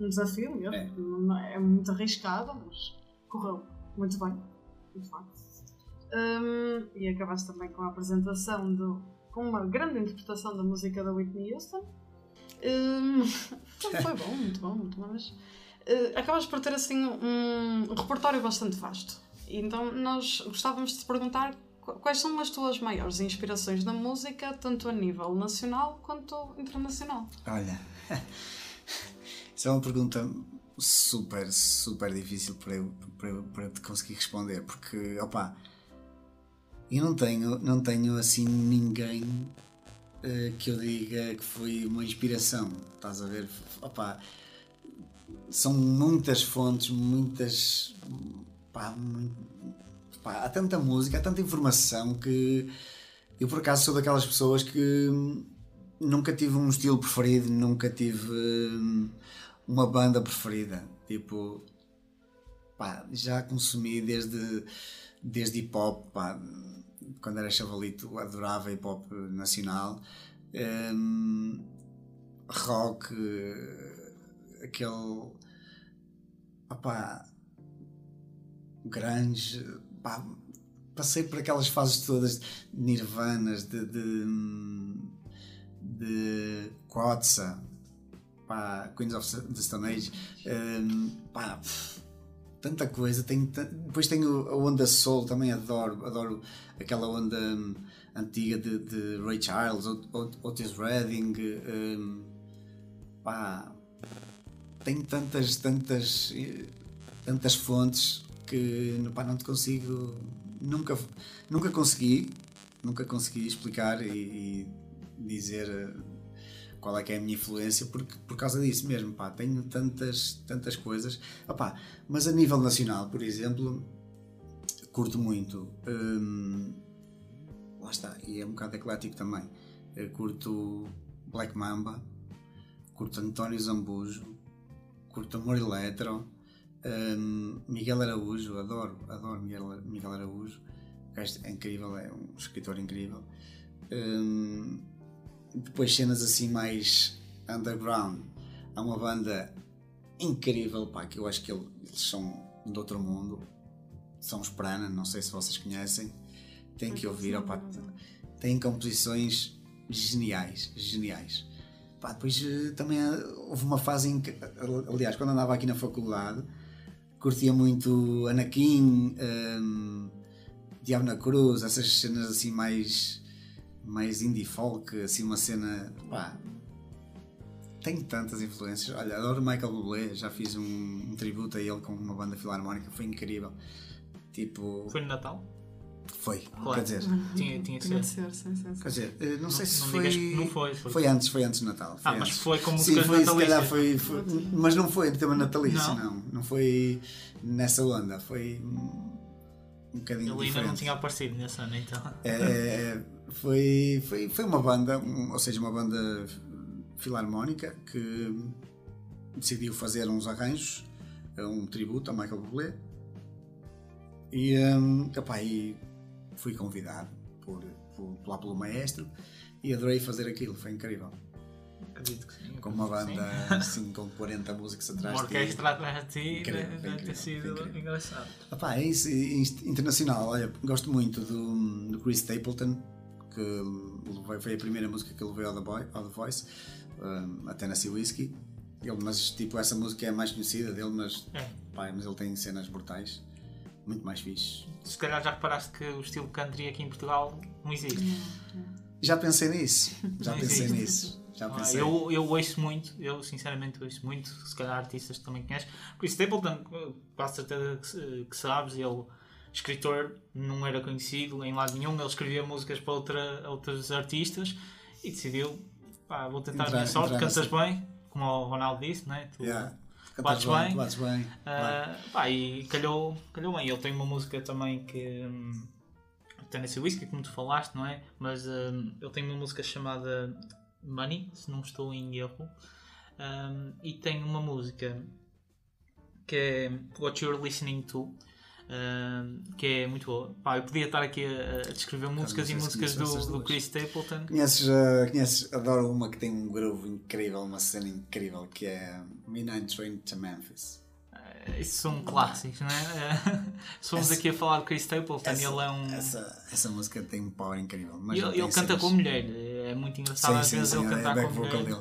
A: um desafio mesmo.
C: É.
A: Não- É muito arriscado, mas correu muito bem, de facto. Um, e acabaste também com a apresentação do, com uma grande interpretação da música da Whitney Houston. Um, foi bom, muito bom, muito bom. Mas, uh, acabas por ter assim um, repertório bastante vasto. Então nós gostávamos de te perguntar qu- quais são as tuas maiores inspirações na música, tanto a nível nacional quanto internacional.
C: Olha, isso é uma pergunta super, super difícil para eu, para eu, para eu te conseguir responder, porque, opa, eu não tenho, não tenho assim ninguém eh, que eu diga que foi uma inspiração, estás a ver? Opa, são muitas fontes, muitas. Pá, muito- pá, há tanta música, há tanta informação que eu por acaso sou daquelas pessoas que nunca tive um estilo preferido, nunca tive hum, uma banda preferida. Tipo, pá, já consumi desde, desde hip hop, pá, quando era chavalito adorava hip hop nacional, hum, rock, aquele, opá, grunge, pá, passei por aquelas fases todas de nirvanas, de, de, de Kotza, pá, Queens of the Stone Age, hum, pá, tanta coisa. Ta- depois tenho a onda soul, também adoro, adoro aquela onda hum, antiga de, de Ray Charles, Ot- Ot- Otis Redding, hum, pá, tenho tantas, tantas, tantas fontes que pá, não te consigo, nunca, nunca consegui, nunca consegui explicar e, e dizer eh, qual é que é a minha influência porque, por causa disso mesmo, pá, tenho tantas, tantas coisas, Opá, mas a nível nacional, por exemplo, curto muito, hum, lá está, e é um bocado eclético também, Eu curto Black Mamba, curto António Zambujo, curto Amor Eletro, hum, Miguel Araújo, adoro, adoro Miguel, Miguel Araújo, é incrível, é um escritor incrível. Hum, depois cenas assim mais underground, há uma banda incrível, pá, que eu acho que ele- eles são de outro mundo, são os Prana, não sei se vocês conhecem, tem que ouvir, opá, tem composições geniais, geniais. Pá, depois eh, também eh, houve uma fase em que, aliás, quando andava aqui na faculdade, curtia muito Anakin, um, Diabo na Cruz, essas cenas assim mais, mais indie folk, assim uma cena, pá, tem tantas influências. Olha, adoro Michael Bublé, já fiz um, um tributo a ele com uma banda filarmónica, foi incrível. Tipo,
B: Foi no Natal?
C: foi,
B: Claro.
C: quer dizer,
B: Tinha, tinha que
A: Tinha de
B: ser.
A: sim, sim, sim.
C: quer dizer, eh, não, sei se
B: não
C: foi,
B: não foi, porque-
C: foi antes, foi antes do Natal.
B: Ah, mas
C: antes.
B: foi com
C: Sim,
B: músicas
C: foi, se calhar foi, foi- mas não foi tema natalício,
B: Não?
C: não. não. foi nessa onda, foi um, um bocadinho
B: Ele ainda
C: diferente.
B: não tinha aparecido nesse ano, então.
C: É, foi, foi, foi uma banda, um- ou seja, uma banda filarmónica que decidiu fazer uns arranjos, um tributo a Michael Bublé e, epá, e fui convidado por, por, lá pelo maestro e adorei fazer aquilo, foi incrível.
B: Acredito que sim.
C: Com uma banda assim com 40 músicas atrás de ti.
B: orquestra atrás de ti
C: Incrível,
B: deve,
C: incrível,
B: ter sido engraçado.
C: Epá, é isso, in- internacional. Olha, gosto muito do, do Chris Stapleton, que levei- foi a primeira música que ele veio ao The, Boy, ao The Voice, um, a Tennessee Whiskey. Ele, mas tipo, essa música é a mais conhecida dele, mas,
B: É.
C: pá, mas ele tem cenas brutais, muito mais fixe.
B: Se calhar já reparaste que o estilo country aqui em Portugal não existe.
C: Já pensei nisso, já
B: Não
C: pensei
B: existe.
C: nisso, já
B: Ah,
C: pensei.
B: eu, eu ouço muito, eu sinceramente ouço muito, se calhar artistas que também conheces. Chris Stapleton, quase certeza que, que sabes, ele, escritor, não era conhecido em lado nenhum, ele escrevia músicas para outra, outros artistas e decidiu, pá, vou tentar a
C: Entrar-
B: minha sorte,
C: entrar
B: cantas bem, como o Ronaldo disse, né? Tu,
C: Yeah.
B: Bates
C: Cantas
B: bem.
C: bates bem.
B: Ah, pá, e calhou, calhou bem. Ele tem uma música também que. Hum, Tennessee Whiskey, como tu falaste, não é? Mas hum, ele tem uma música chamada Money, se não estou em erro. Hum, e tem uma música que é What You're Listening To. Hum, que é muito boa. Pá, eu podia estar aqui a, a descrever músicas e músicas do, do. Chris Stapleton.
C: Conheces, uh, conheces, adoro uma que tem um groove incrível, uma cena incrível, que é Midnight Train to Memphis.
B: Isso são clássicos, não é? Se formos
C: Essa-
B: aqui a falar de Chris Stapleton,
C: Essa,
B: ele é um.
C: essa, essa música tem um power incrível. Mas
B: E ele, ele canta
C: cenas-
B: com mulher, é muito engraçado
C: Sim,
B: às
C: sim,
B: vezes
C: sim,
B: ele
C: é
B: cantar
C: back
B: com
C: vocal
B: mulher.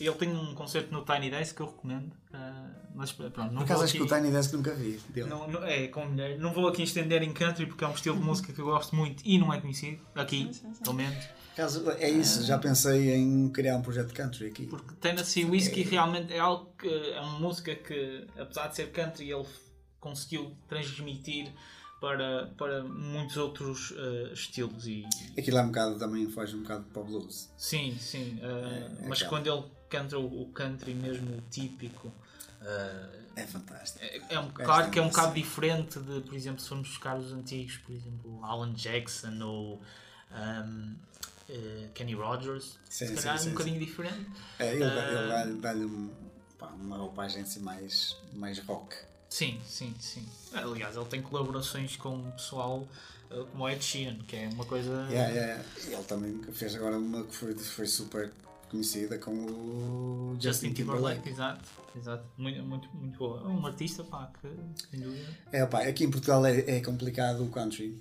B: Ele tem um concerto no Tiny Desk que eu recomendo, uh, mas pronto, não
C: Por acaso acho
B: aqui,
C: que o Tiny Desk nunca vi. Dele.
B: não, não- é com mulher. Não vou aqui estender em country porque é um estilo de música que eu gosto muito e não é conhecido aqui,
A: Sim, sim, sim.
B: pelo menos.
C: Por acaso, é isso, já pensei em criar um projeto de country aqui.
B: Porque Tennessee Whiskey realmente é algo que é uma música que, apesar de ser country, ele conseguiu transmitir para, para muitos outros uh, estilos e
C: Aquilo é um bocado, também foge um bocado para o blues.
B: Sim, sim. uh,
C: é
B: mas
C: aquela.
B: quando ele canta o, country mesmo típico, uh,
C: É fantástico.
B: é, é um, claro que é um
C: é
B: bocado
C: assim.
B: diferente de, por exemplo, se formos buscar os antigos, por exemplo, Alan Jackson ou um, uh, Kenny Rogers.
C: Sim,
B: se
C: sim,
B: calhar é
C: sim,
B: um bocadinho diferente.
C: É, ele dá-
B: Ah.
C: dá-lhe um, pá, uma roupagem assim mais, mais rock.
B: Sim, sim, sim. Aliás, ele tem colaborações com o pessoal uh, como o Ed Sheeran, que é uma coisa.
C: Yeah, yeah. Ele também fez agora uma que foi, foi super conhecida com o
B: Justin
C: Justin
B: Timberlake,
C: Timberlake.
B: exato, exato. Muito, muito, muito boa. É um artista, pá, que sem dúvida.
C: É, pá, aqui em Portugal é, é complicado o country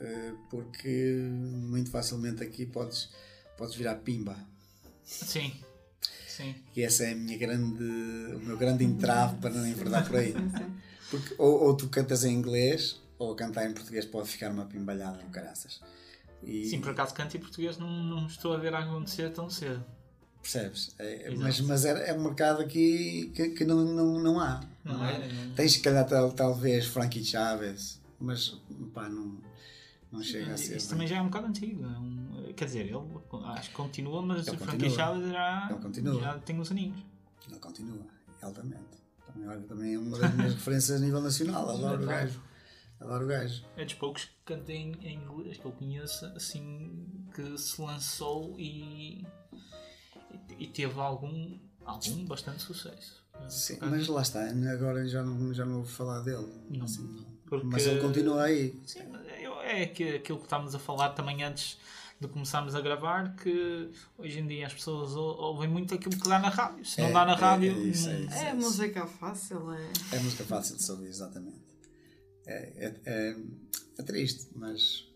C: eh, porque muito facilmente aqui podes, podes virar pimba.
B: Sim, sim.
C: E essa é a minha grande, o meu grande entrave para não enverdar por aí. Porque ou, ou tu cantas em inglês ou cantar em português pode ficar uma pimbalhada no caraças. E
B: Sim, por acaso canto em português não, não estou a ver acontecer tão cedo.
C: percebes? É,
B: Exato.
C: mas mas é, é um mercado aqui que, que não, não, não há.
B: Não
C: há.
B: é? Não-
C: Tens se calhar tal, talvez Frankie Chaves, mas pá, não, não chega a ser.
B: Isso também já é um bocado antigo. é um- quer dizer, ele acho que continua, mas
C: Ele
B: o Frankie. Chaves já, já tem uns aninhos.
C: Ele continua, altamente. Também, olha, também é uma das minhas referências a nível nacional. Adoro o gajo. Adoro o gajo.
B: É dos poucos que cantem em inglês que eu conheço, assim, que se lançou e, e, e teve algum, algum bastante sucesso.
C: Sim, mas lá está, agora já não, já não ouvo falar dele.
B: Não.
C: Assim,
B: Porque-
C: Mas ele continua aí.
B: Sim, é que, aquilo que estávamos a falar também antes de começarmos a gravar, que hoje em dia as pessoas ou- ouvem muito aquilo que dá na rádio. Se não
C: É,
B: dá na
C: é,
B: rádio,
C: é isso, é
B: não-
C: isso.
A: É música fácil, é.
C: É música fácil de ouvir, exatamente. É, é, é, é triste, mas,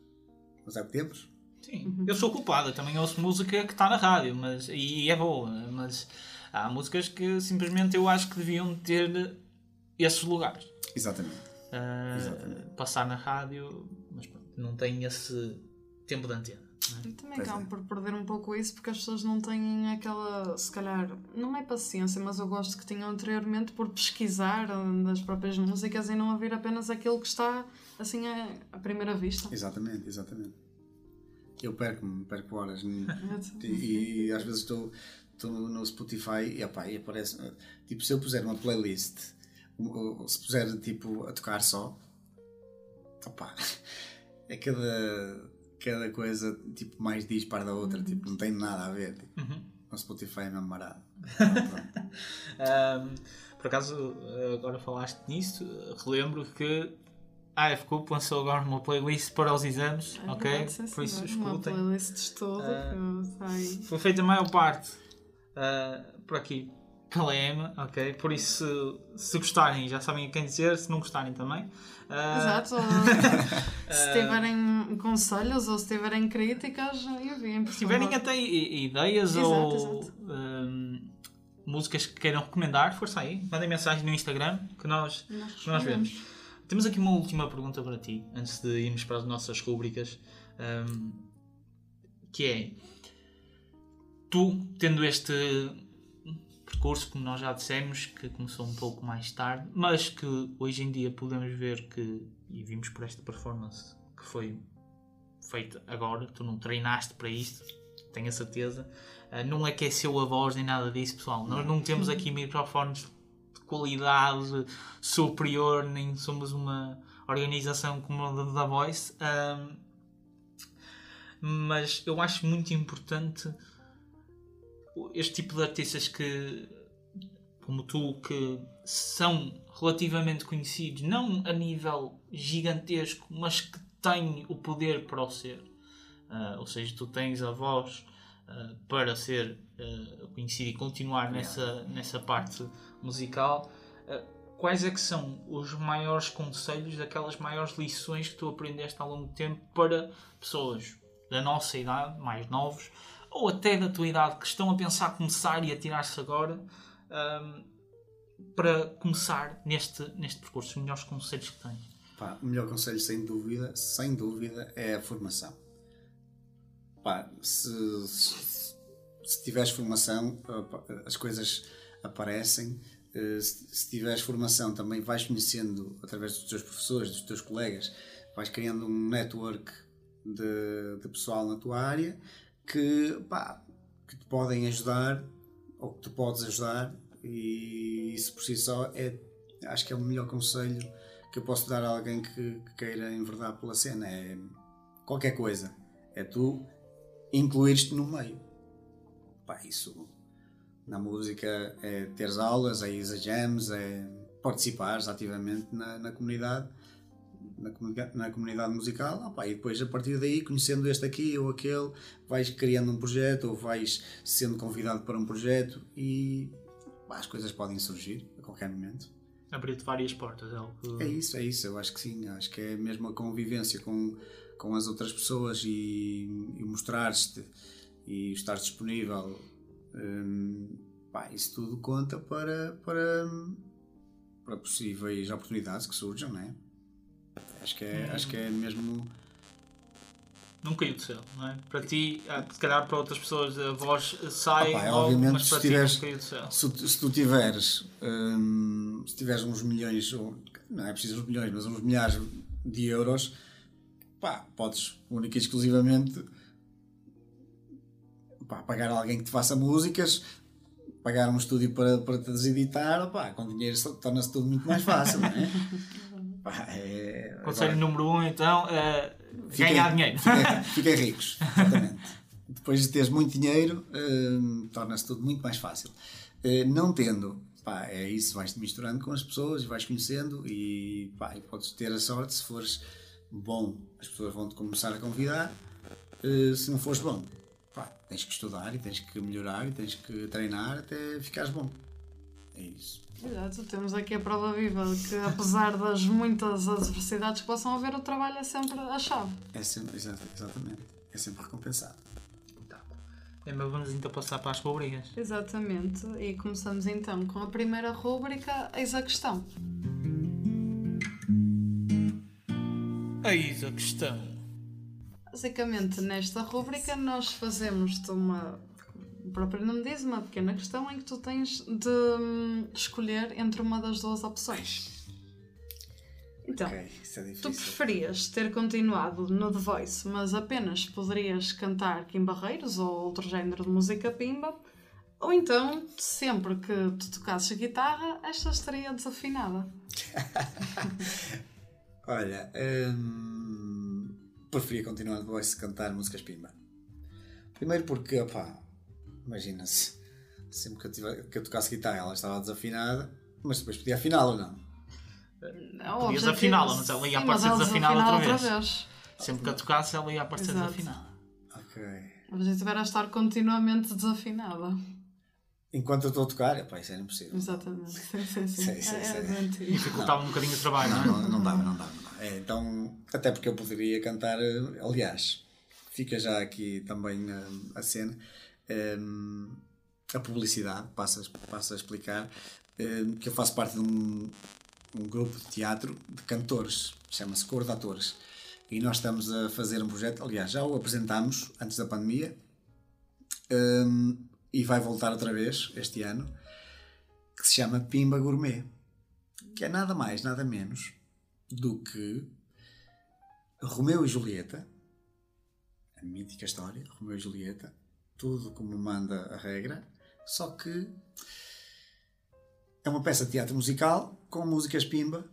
C: Mas é o que temos.
B: Sim, eu sou culpado, eu também ouço música que está na rádio, mas, e é boa, mas há músicas que simplesmente eu acho que deviam ter esses lugares.
C: Exatamente.
B: Ah,
C: Exatamente.
B: passar na rádio, mas pronto, não tem esse tempo de antena. É?
A: E também
C: Pois
A: acabam
C: é.
A: por perder um pouco isso porque as pessoas não têm aquela, se calhar, não é paciência, mas eu gosto que tinham anteriormente por pesquisar das próprias músicas e não ouvir apenas aquilo que está assim à, primeira vista.
C: Exatamente, exatamente. Eu perco-me, perco horas. E, e às vezes estou estou no Spotify e, opá, e aparece. Tipo, se eu puser uma playlist, se puser tipo a tocar só, opá, é cada, cada coisa tipo, mais dispar da outra, tipo, não tem nada a ver. Tipo,
B: Uhum.
C: O Spotify é mesmo marado.
B: Ahm, por acaso, agora falaste nisso, relembro que a AF Cup lançou agora uma playlist para os exames,
A: É
B: ok? Por isso
A: senhor. Uma
B: escutem.
A: playlist de
B: Ah.
A: que aí.
B: Foi feita a maior parte ah, por aqui pela Emma, ok? Por isso, se, se gostarem, já sabem a quem dizer, se não gostarem também. Ah,
A: Exato. se tiverem conselhos ou se tiverem críticas, enviem,
B: Se tiverem até ideias
A: Exato,
B: ou
A: exato.
B: ahm, músicas que queiram recomendar, força aí, mandem mensagem no Instagram que nós,
A: Nós
B: que nós vemos. Temos aqui uma última pergunta para ti, antes de irmos para as nossas rubricas, ahm, que é tu tendo este percurso, como nós já dissemos, que começou um pouco mais tarde, mas que hoje em dia podemos ver que, e vimos por esta performance que foi feita agora, tu não treinaste para isto, tenho a certeza, Ah, não aqueceu a voz nem nada disso, pessoal. Nós não temos aqui microfones de qualidade superior, nem somos uma organização como a da Voice. Mas eu acho muito importante este tipo de artistas que, como tu, que são relativamente conhecidos, não a nível gigantesco, mas que têm o poder para o ser. Ah, ou seja, tu tens a voz ah, para ser ah, conhecido e continuar nessa, nessa parte musical. Quais é que são os maiores conselhos, aquelas maiores lições que tu aprendeste ao longo do tempo para pessoas da nossa idade, mais novos, ou até da tua idade, que estão a pensar começar e a tirar-se agora, ahm, para começar neste, neste percurso, os melhores conselhos que tens?
C: Pá, o melhor conselho, sem dúvida, sem dúvida, é a formação. Pá, se, se, se tiveres formação, as coisas aparecem. Eh, Se, se tiveres formação, também vais conhecendo através dos teus professores, dos teus colegas, vais criando um network de, de pessoal na tua área que, pá, que te podem ajudar ou que tu podes ajudar, e isso por si só é, acho que é o melhor conselho que eu posso dar a alguém que, que queira enverdar pela cena. É qualquer coisa. É tu incluires-te no meio. Pá, isso na música é teres aulas, é ir a jams, é participares ativamente na, na comunidade. Na, na comunidade musical, pá, e depois a partir daí, conhecendo este aqui ou aquele, vais criando um projeto ou vais sendo convidado para um projeto e pá, as coisas podem surgir a qualquer momento.
B: Abrir-te várias portas, é o que...
C: É isso, é isso, eu acho que sim, acho que é mesmo a convivência com, com as outras pessoas e, e mostrar-te e estar disponível, hum, pá, isso tudo conta para, para, para possíveis oportunidades que surjam, não é? Acho que é, acho que é mesmo.
B: Não caiu do céu, não é? Para ti, ah, se calhar para outras pessoas a voz sai,
C: Opa, é
B: logo,
C: obviamente,
B: mas
C: se
B: para ti
C: tiveres-
B: não caiu do céu.
C: Se, tu- se tu tiveres, hum, se tiveres uns milhões, ou, não é preciso uns milhões, mas uns milhares de euros, pá, podes única e exclusivamente pá, pagar alguém que te faça músicas, pagar um estúdio para, para te deseditar, pá, com dinheiro torna-se tudo muito mais fácil, não é? Pá, é
B: Conselho
C: agora-
B: número um, então, é
C: Fiquem-
B: ganhar dinheiro.
C: Fiquem, fiquem ricos, exatamente. Depois de teres muito dinheiro, hum, torna-se tudo muito mais fácil. Eh, não tendo, pá, é isso, vais-te misturando com as pessoas, vais conhecendo e, pá, e podes ter a sorte, se fores bom, as pessoas vão-te começar a convidar. Eh, se não fores bom, pá, tens que estudar e tens que melhorar e tens que treinar até ficares bom. É isso.
A: Exato, temos aqui a prova viva de que apesar das muitas adversidades que possam haver, o trabalho é sempre a chave.
C: É sempre, exa- exatamente. É sempre recompensado.
B: É, mas vamos então passar para as rubricas.
A: Exatamente, e começamos então com a primeira rúbrica, eis a questão.
B: Eis a questão.
A: Basicamente, nesta rúbrica, nós fazemos-te uma. O próprio nome diz, uma pequena questão em que tu tens de hum, escolher entre uma das duas opções. Então,
C: Ok, isso é
A: tu preferias ter continuado no The Voice, mas apenas poderias cantar quimbarreiros ou outro género de música pimba, ou então, sempre que tu tocasses guitarra, esta estaria desafinada.
C: Olha, hum, preferia continuar de voice cantar músicas pimba. Primeiro porque, opá, imagina-se, sempre que eu, tive, que eu tocasse guitarra ela estava desafinada, mas depois podia afiná-la ou não?
A: Não,
B: Podias afiná-la, mas ela ia
A: Sim,
B: aparecer
A: mas
B: desafinada outra
A: desafina
B: vez. Sempre que a tocasse, ela ia aparecer
A: Exato.
B: desafinada.
C: Ok.
A: O objetivo era estar continuamente desafinada.
C: Enquanto eu estou a tocar, opá, isso era impossível.
A: Exatamente. Sim, sim, sim.
C: Sei, sei, sei.
A: doentio.
B: Dificultava um bocadinho o trabalho, não é?
C: Não, não dava, não dava. não dava. É, então, até porque eu poderia cantar, eh, aliás, fica já aqui também eh, a cena, eh, a publicidade, passa, passa a explicar, eh, que eu faço parte de um, um grupo de teatro de cantores, chama-se Cor de Atores, e nós estamos a fazer um projeto, aliás, já o apresentámos antes da pandemia, eh, e vai voltar outra vez este ano, que se chama Pimba Gourmet que é nada mais, nada menos do que Romeu e Julieta, a mítica história, Romeu e Julieta, tudo como manda a regra, só que é uma peça de teatro musical com músicas pimba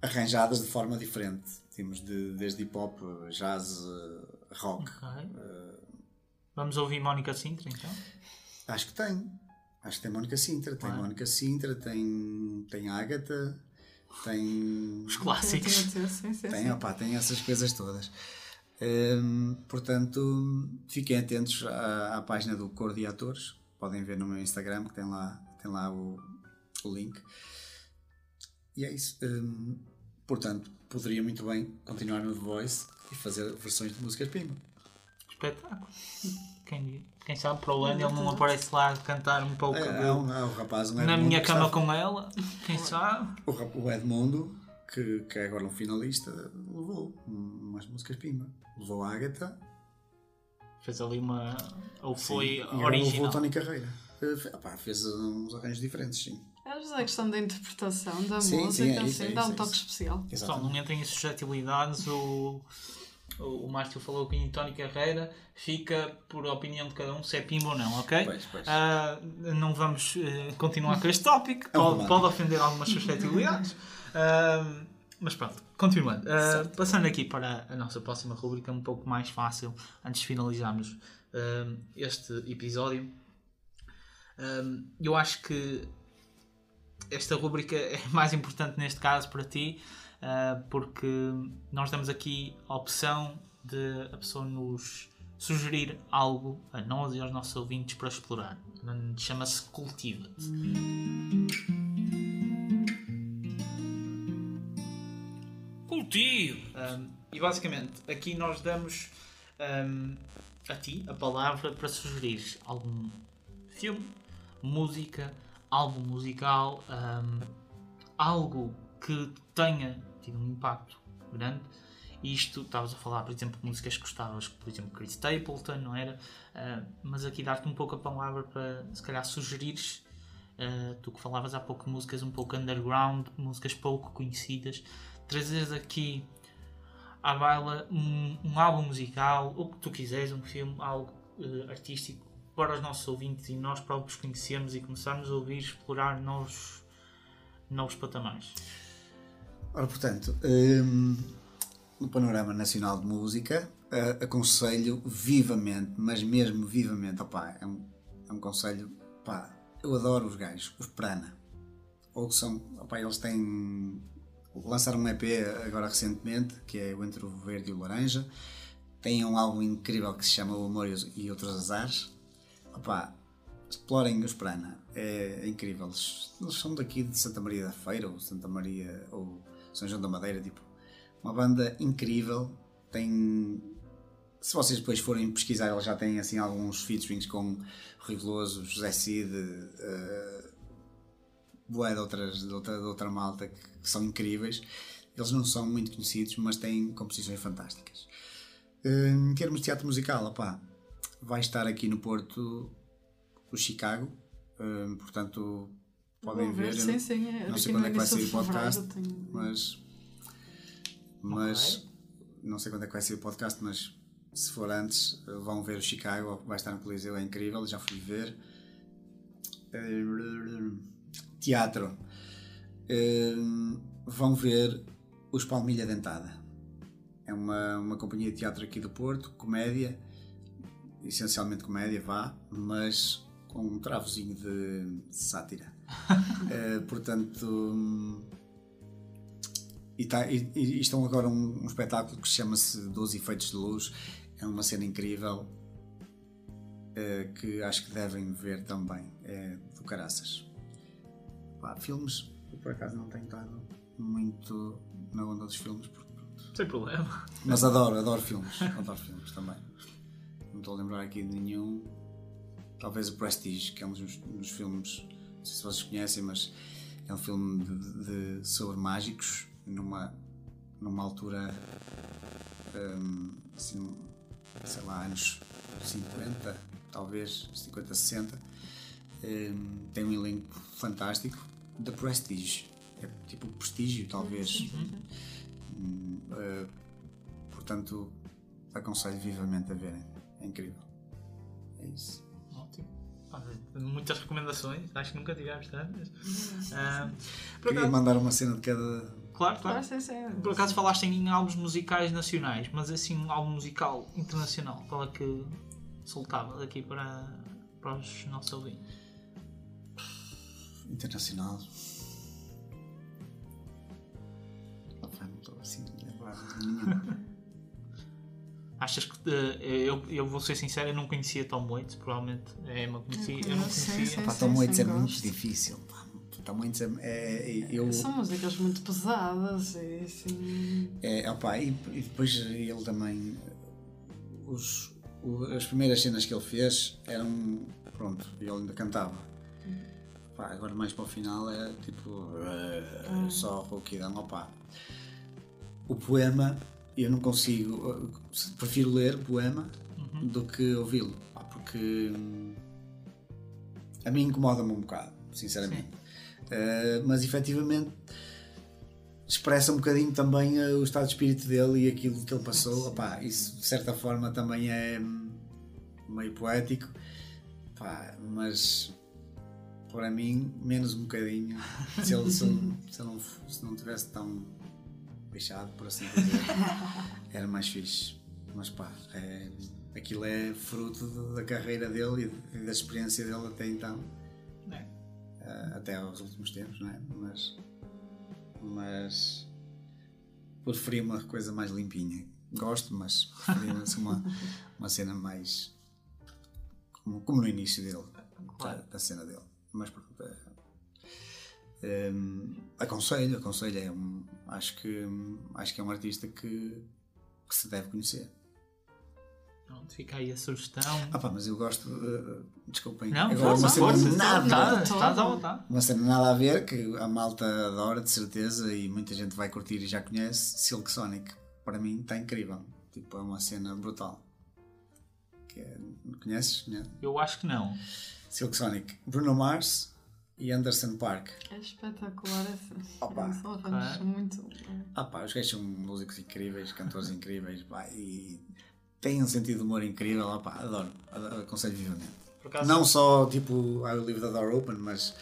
C: arranjadas de forma diferente. Temos de, desde hip hop, jazz, eh, rock.
B: Ok. Vamos ouvir Mónica Sintra então?
C: Acho que tem. Acho que tem Mónica Sintra, tem
B: Ah.
C: Mónica Sintra, tem, tem Ágata, tem.
B: Os clássicos.
C: Tem, opá, tem essas coisas todas. Hum, portanto, fiquem atentos à, à página do Cor de Atores. Podem ver no meu Instagram que tem lá, tem lá o, o link. E é isso. Hum, portanto, poderia muito bem continuar no The Voice e fazer versões de músicas Pimba.
B: Espetáculo. Quem, quem sabe para o ano ele não aparece lá a cantar um pouco
C: É, é, um, é um rapaz, um
B: na
C: Edmundo
B: minha cama
C: está-
B: com ela. Quem sabe?
C: o, o Edmundo, que, que é agora um finalista, levou umas músicas Pimba. Levou a Ágata
B: Fez ali uma. Ou foi
C: e agora levou o
B: original.
C: Tony Carreira. Eh, fe- opá, fez uns arranjos diferentes, sim.
A: Às vezes é questão da interpretação da
C: Sim, sim,
A: música,
C: é isso,
A: assim,
C: é
A: dá um
C: é
A: toque especial.
B: Pessoal, não entrem em suscetibilidades. O, o, o Márcio falou que em Tony Carreira fica por opinião de cada um se é pimba ou não, ok?
C: Pois, pois.
B: Ah, não vamos eh, continuar com este tópico,
C: É
B: pode, pode ofender algumas suscetibilidades. Ah, mas pronto, continuando. Ah, passando aqui para a nossa próxima rubrica, um pouco mais fácil, antes de finalizarmos ah, este episódio. Ah, eu acho que esta rubrica é mais importante neste caso para ti, porque nós damos aqui a opção de a pessoa nos sugerir algo a nós e aos nossos ouvintes para explorar. Hum, Chama-se Cultiva-te. Cultivo! Um, e basicamente, aqui nós damos um, a ti a palavra para sugerir algum filme, música, álbum musical, um, algo que tenha tido um impacto grande. Isto, estavas a falar, por exemplo, de músicas que gostavas, por exemplo, Chris Stapleton, não era? Uh, mas aqui dar-te um pouco a palavra para, se calhar, sugerires. uh, tu que falavas há pouco músicas um pouco underground, músicas pouco conhecidas, trazeres aqui à baila um, um álbum musical, o que tu quiseres, um filme, algo uh, artístico, para os nossos ouvintes e nós próprios conhecermos e começarmos a ouvir, explorar novos, novos patamares.
C: Ora, portanto, hum, no panorama nacional de música, eh, aconselho vivamente, mas mesmo vivamente, opá, é um, é um conselho, pá, eu adoro os gajos, os Prana. Ou são, eles têm, lançaram um EP agora recentemente, que é o Entre o Verde e o Laranja, têm um álbum incrível que se chama O Amor e os- Outros Azares, opá, explorem os Prana. É incrível. Eles, eles são daqui de Santa Maria da Feira ou Santa Maria ou São João da Madeira, tipo. Uma banda incrível. Tem. Se vocês depois forem pesquisar, eles já têm assim alguns featurings com Rui Veloso, José Cid, uh, boé de, outras, de, outra, de outra malta que, que são incríveis. Eles não são muito conhecidos, mas têm composições fantásticas. Uh, Em termos de teatro musical, opá, vai estar aqui no Porto o Chicago, uh, portanto podem ver.
A: ver, sim,
C: não-
A: sim. é
C: não sei quando é que vai sair o podcast,
A: tenho-
C: mas mas não sei quando é que vai sair o podcast, mas se for antes, vão ver o Chicago, vai estar no Coliseu, é incrível, já fui ver. Eh, Teatro. Eh, Vão ver os Palmilha Dentada. É uma, uma companhia de teatro aqui do Porto, comédia, essencialmente comédia, vá, mas com um travozinho de sátira. Eh, portanto, hum, e, tá- e- e estão agora um, um espetáculo que chama-se 12 Efeitos de Luz. É uma cena incrível eh, que acho que devem ver também. É do caraças. Pá, filmes, eu por acaso não tenho estado muito na onda dos filmes, porque-
B: Sem problema.
C: mas adoro, adoro filmes. Adoro filmes também. Não estou a lembrar aqui de nenhum. Talvez o Prestige, que é um dos, dos filmes, não sei se vocês conhecem, mas é um filme de, de- sobre mágicos numa, numa altura hum, assim, sei lá, anos 50, talvez 50, 60. Hum, tem um elenco fantástico. The Prestige, é tipo prestígio, talvez. Eh, portanto, aconselho vivamente a verem. É incrível. É isso.
B: Ótimo. Muitas recomendações, acho que nunca tivemos tantas. Por
C: Queria
B: acaso,
C: mandar uma cena de cada.
B: claro, claro.
A: sim, sim.
B: Por acaso falaste em álbuns musicais nacionais, mas assim um álbum musical internacional, qual é que soltava daqui para, para os nossos ouvintes?
C: Internacional. Opa, não estou assim de nenhum.
B: Achas que eh, eu, eu vou ser sincero, eu não conhecia Tom Waits, provavelmente é uma conhecia, eu não
A: Sim,
B: conhecia.
A: sim.
C: Pá, Tom Waits é
A: sim,
C: muito
A: gosto.
C: difícil. pá. Tom Waits é. é- é- eu,
A: São músicas muito pesadas e assim.
C: é, opá, e, e depois ele também. Os, o- as primeiras cenas que ele fez eram. Pronto, ele ainda cantava. Pá, agora mais para o final é tipo. eh, só rouquidão. Opá. O poema, eu não consigo. eh, Prefiro ler poema do que ouvi-lo. Porque. hum, A mim incomoda-me um bocado, sinceramente. Eh, mas efetivamente expressa um bocadinho também o estado de espírito dele e aquilo que ele passou. Opá, isso de certa forma também é hum, meio poético, mas para mim, menos um bocadinho. Se ele, se se não, se não tivesse tão bichado, por assim dizer, era mais fixe. Mas pá, é, aquilo é fruto de- da carreira dele e da experiência dele até então
B: É.
C: eh, até aos últimos tempos, não é? Mas, mas preferia uma coisa mais limpinha. Gosto, mas preferia uma, uma cena mais como, como no início dele, da, da cena dele. Mas pronto, é, hum, aconselho, aconselho, é um, acho, que, acho que é um artista que, que se deve conhecer.
B: Pronto, fica aí a sugestão.
C: Ah pá, mas eu gosto, eh, desculpem,
B: Não,
C: agora uma
B: força,
C: cena
B: força.
C: nada,
B: Tá, Estás à vontade.
C: Uma cena nada a ver, que a malta adora de certeza e muita gente vai curtir e já conhece. Silk Sonic, para mim, está incrível. Tipo, é uma cena brutal. Que é- conheces? Conheces?
B: Eu acho que não.
C: Silk Sonic, Bruno Mars e Anderson Park.
A: É espetacular essa.
C: Opa.
A: São muito.
C: Ah pá, os gajos são músicos incríveis, cantores incríveis, pá, e têm um sentido de humor incrível, ah pá, adoro, adoro, aconselho vivamente.
B: Acaso-
C: Não só tipo I Will Leave the Door Open, mas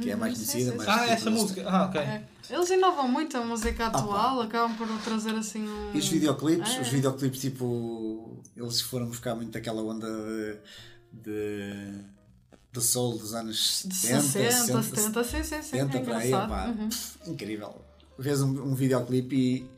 C: que é mais
A: Uhum, sim,
C: conhecida,
A: sim,
C: mas
B: Ah,
C: tipo,
B: essa música. Ah, ok.
A: É. Eles inovam muito a música atual, acabam por trazer assim um.
C: E os videoclipes,
A: É.
C: os videoclipes tipo, eles foram buscar muito aquela onda de, de, de soul dos anos
A: De
C: 70,
A: 60, 70, sim, sim, sim.
C: 70
A: é
C: para aí, opá,
A: Uhum.
C: incrível. Vês um, um videoclipe e,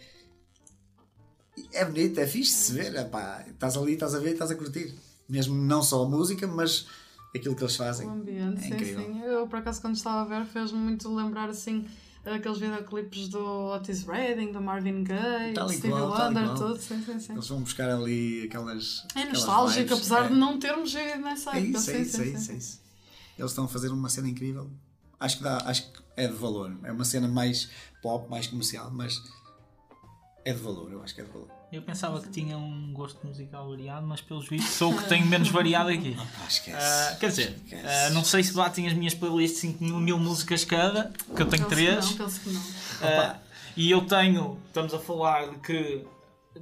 C: e é bonito, é fixe de se ver, opá, estás ali, estás a ver, estás a curtir. Mesmo não só a música, mas aquilo que eles fazem.
A: O ambiente,
C: É
A: sim,
C: incrível.
A: sim. Eu, por acaso, quando estava a ver, fez-me muito lembrar, assim, aqueles videoclipes do Otis Redding, do Marvin Gaye, do Stevie Wonder, tudo, sim, sim, sim.
C: Eles vão buscar ali aquelas.
A: É
C: aquelas
A: nostálgico,
C: vibes.
A: apesar
C: É.
A: de não termos vivido nessa
C: É
A: época.
C: isso, é
A: sim,
C: isso,
A: sim,
C: é
A: sim,
C: isso,
A: sim.
C: é isso. Eles estão a fazer uma cena incrível. Acho que, dá, acho que é de valor. É uma cena mais pop, mais comercial, mas é de valor, eu acho que é de valor.
B: Eu pensava que tinha um gosto musical variado, mas pelos vistos sou o que tenho menos variado aqui.
C: Ah, esquece.
B: Ah, quer dizer,
C: Esquece.
B: ah, não sei se batem as minhas playlists 5 mil, mil músicas cada, que eu tenho
A: Penso que
B: três.
A: Não, penso que não.
B: Ah, e eu tenho, estamos a falar de que,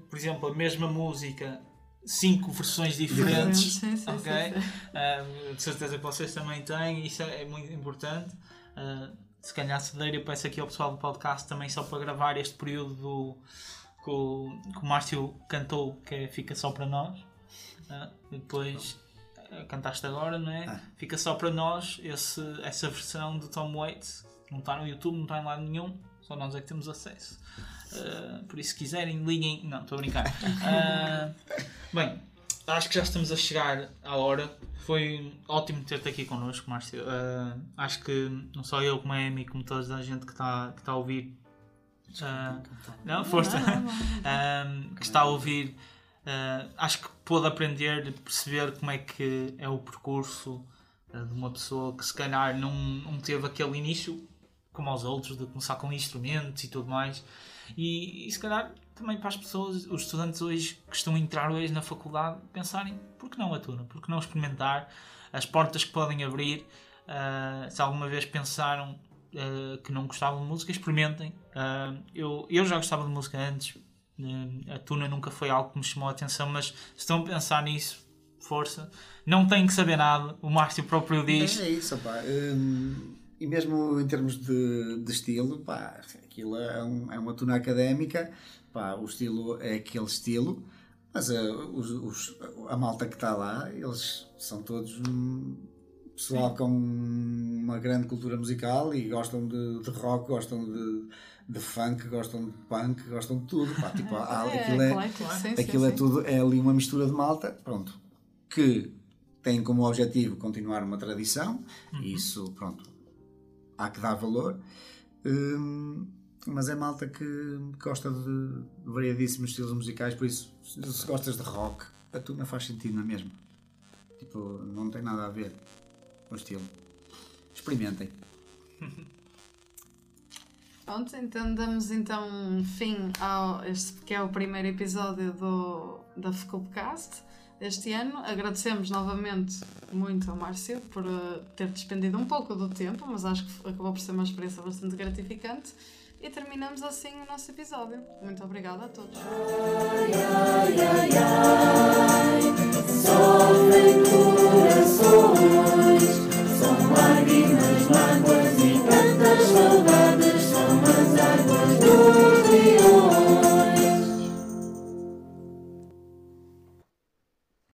B: por exemplo, a mesma música, cinco versões diferentes.
A: Sim, sim,
B: ok?
A: sim, sim.
B: Ah, de certeza que vocês também têm, isso é, é muito importante. Ah, se calhar Cedeira, eu peço aqui ao pessoal do podcast também só para gravar este período do, que, o, que o Márcio cantou, que é Fica Só para Nós. E depois ah, cantaste agora, não é?
C: Ah.
B: Fica só para nós esse, essa versão de Tom Waits. Não está no YouTube, não está em lado nenhum, só nós é que temos acesso. Ah, por isso, se quiserem, liguem. Não, estou a brincar. Ah, bem, acho que já estamos a chegar à hora. Foi ótimo ter-te aqui connosco, Márcio. Ah, acho que não só eu, como a Amy, como toda a gente que está que tá a ouvir. não, força. Que está a ouvir. acho que pôde aprender, perceber como é que é o percurso de uma pessoa que se calhar não, não teve aquele início como aos outros, de começar com instrumentos e tudo mais. E, e se calhar também para as pessoas, os estudantes hoje que estão a entrar hoje na faculdade, pensarem por que não a tuna? Por que não experimentar as portas que podem abrir? ah, se alguma vez pensaram ah, que não gostavam de música, experimentem. Ah, eu, eu já gostava de música antes, a tuna nunca foi algo que me chamou a atenção, mas se estão a pensar nisso, força. Não têm que saber nada, o Márcio próprio diz.
C: É isso, pá. Hum, e mesmo em termos de, de estilo, pá, aquilo é, um- é uma tuna académica, pá, o estilo é aquele estilo, mas eh, os- os- a malta que está lá, eles são todos um pessoal com uma grande cultura musical e gostam de, de rock, gostam de, de funk, gostam de punk, gostam de tudo, pá, tipo, há-
A: É,
C: aquilo é,
A: eclético, sim, sim,
C: Aquilo é
A: sim.
C: tudo, é ali uma mistura de malta, pronto, que tem como objetivo continuar uma tradição, e isso, pronto, há que dar valor, hum, mas é malta que gosta de variadíssimos estilos musicais, por isso, se gostas de rock, a tuna faz sentido, não é mesmo? Tipo, não tem nada a ver com o estilo. Experimentem.
A: Pronto, então damos então fim ao este que é o primeiro episódio do, da Fcupcast este ano. Agradecemos novamente muito ao Márcio por uh, ter despendido um pouco do tempo, mas acho que acabou por ser uma experiência bastante gratificante. E terminamos assim o nosso episódio. Muito obrigada a todos. Ai, ai, ai, ai, sofrem corações, são.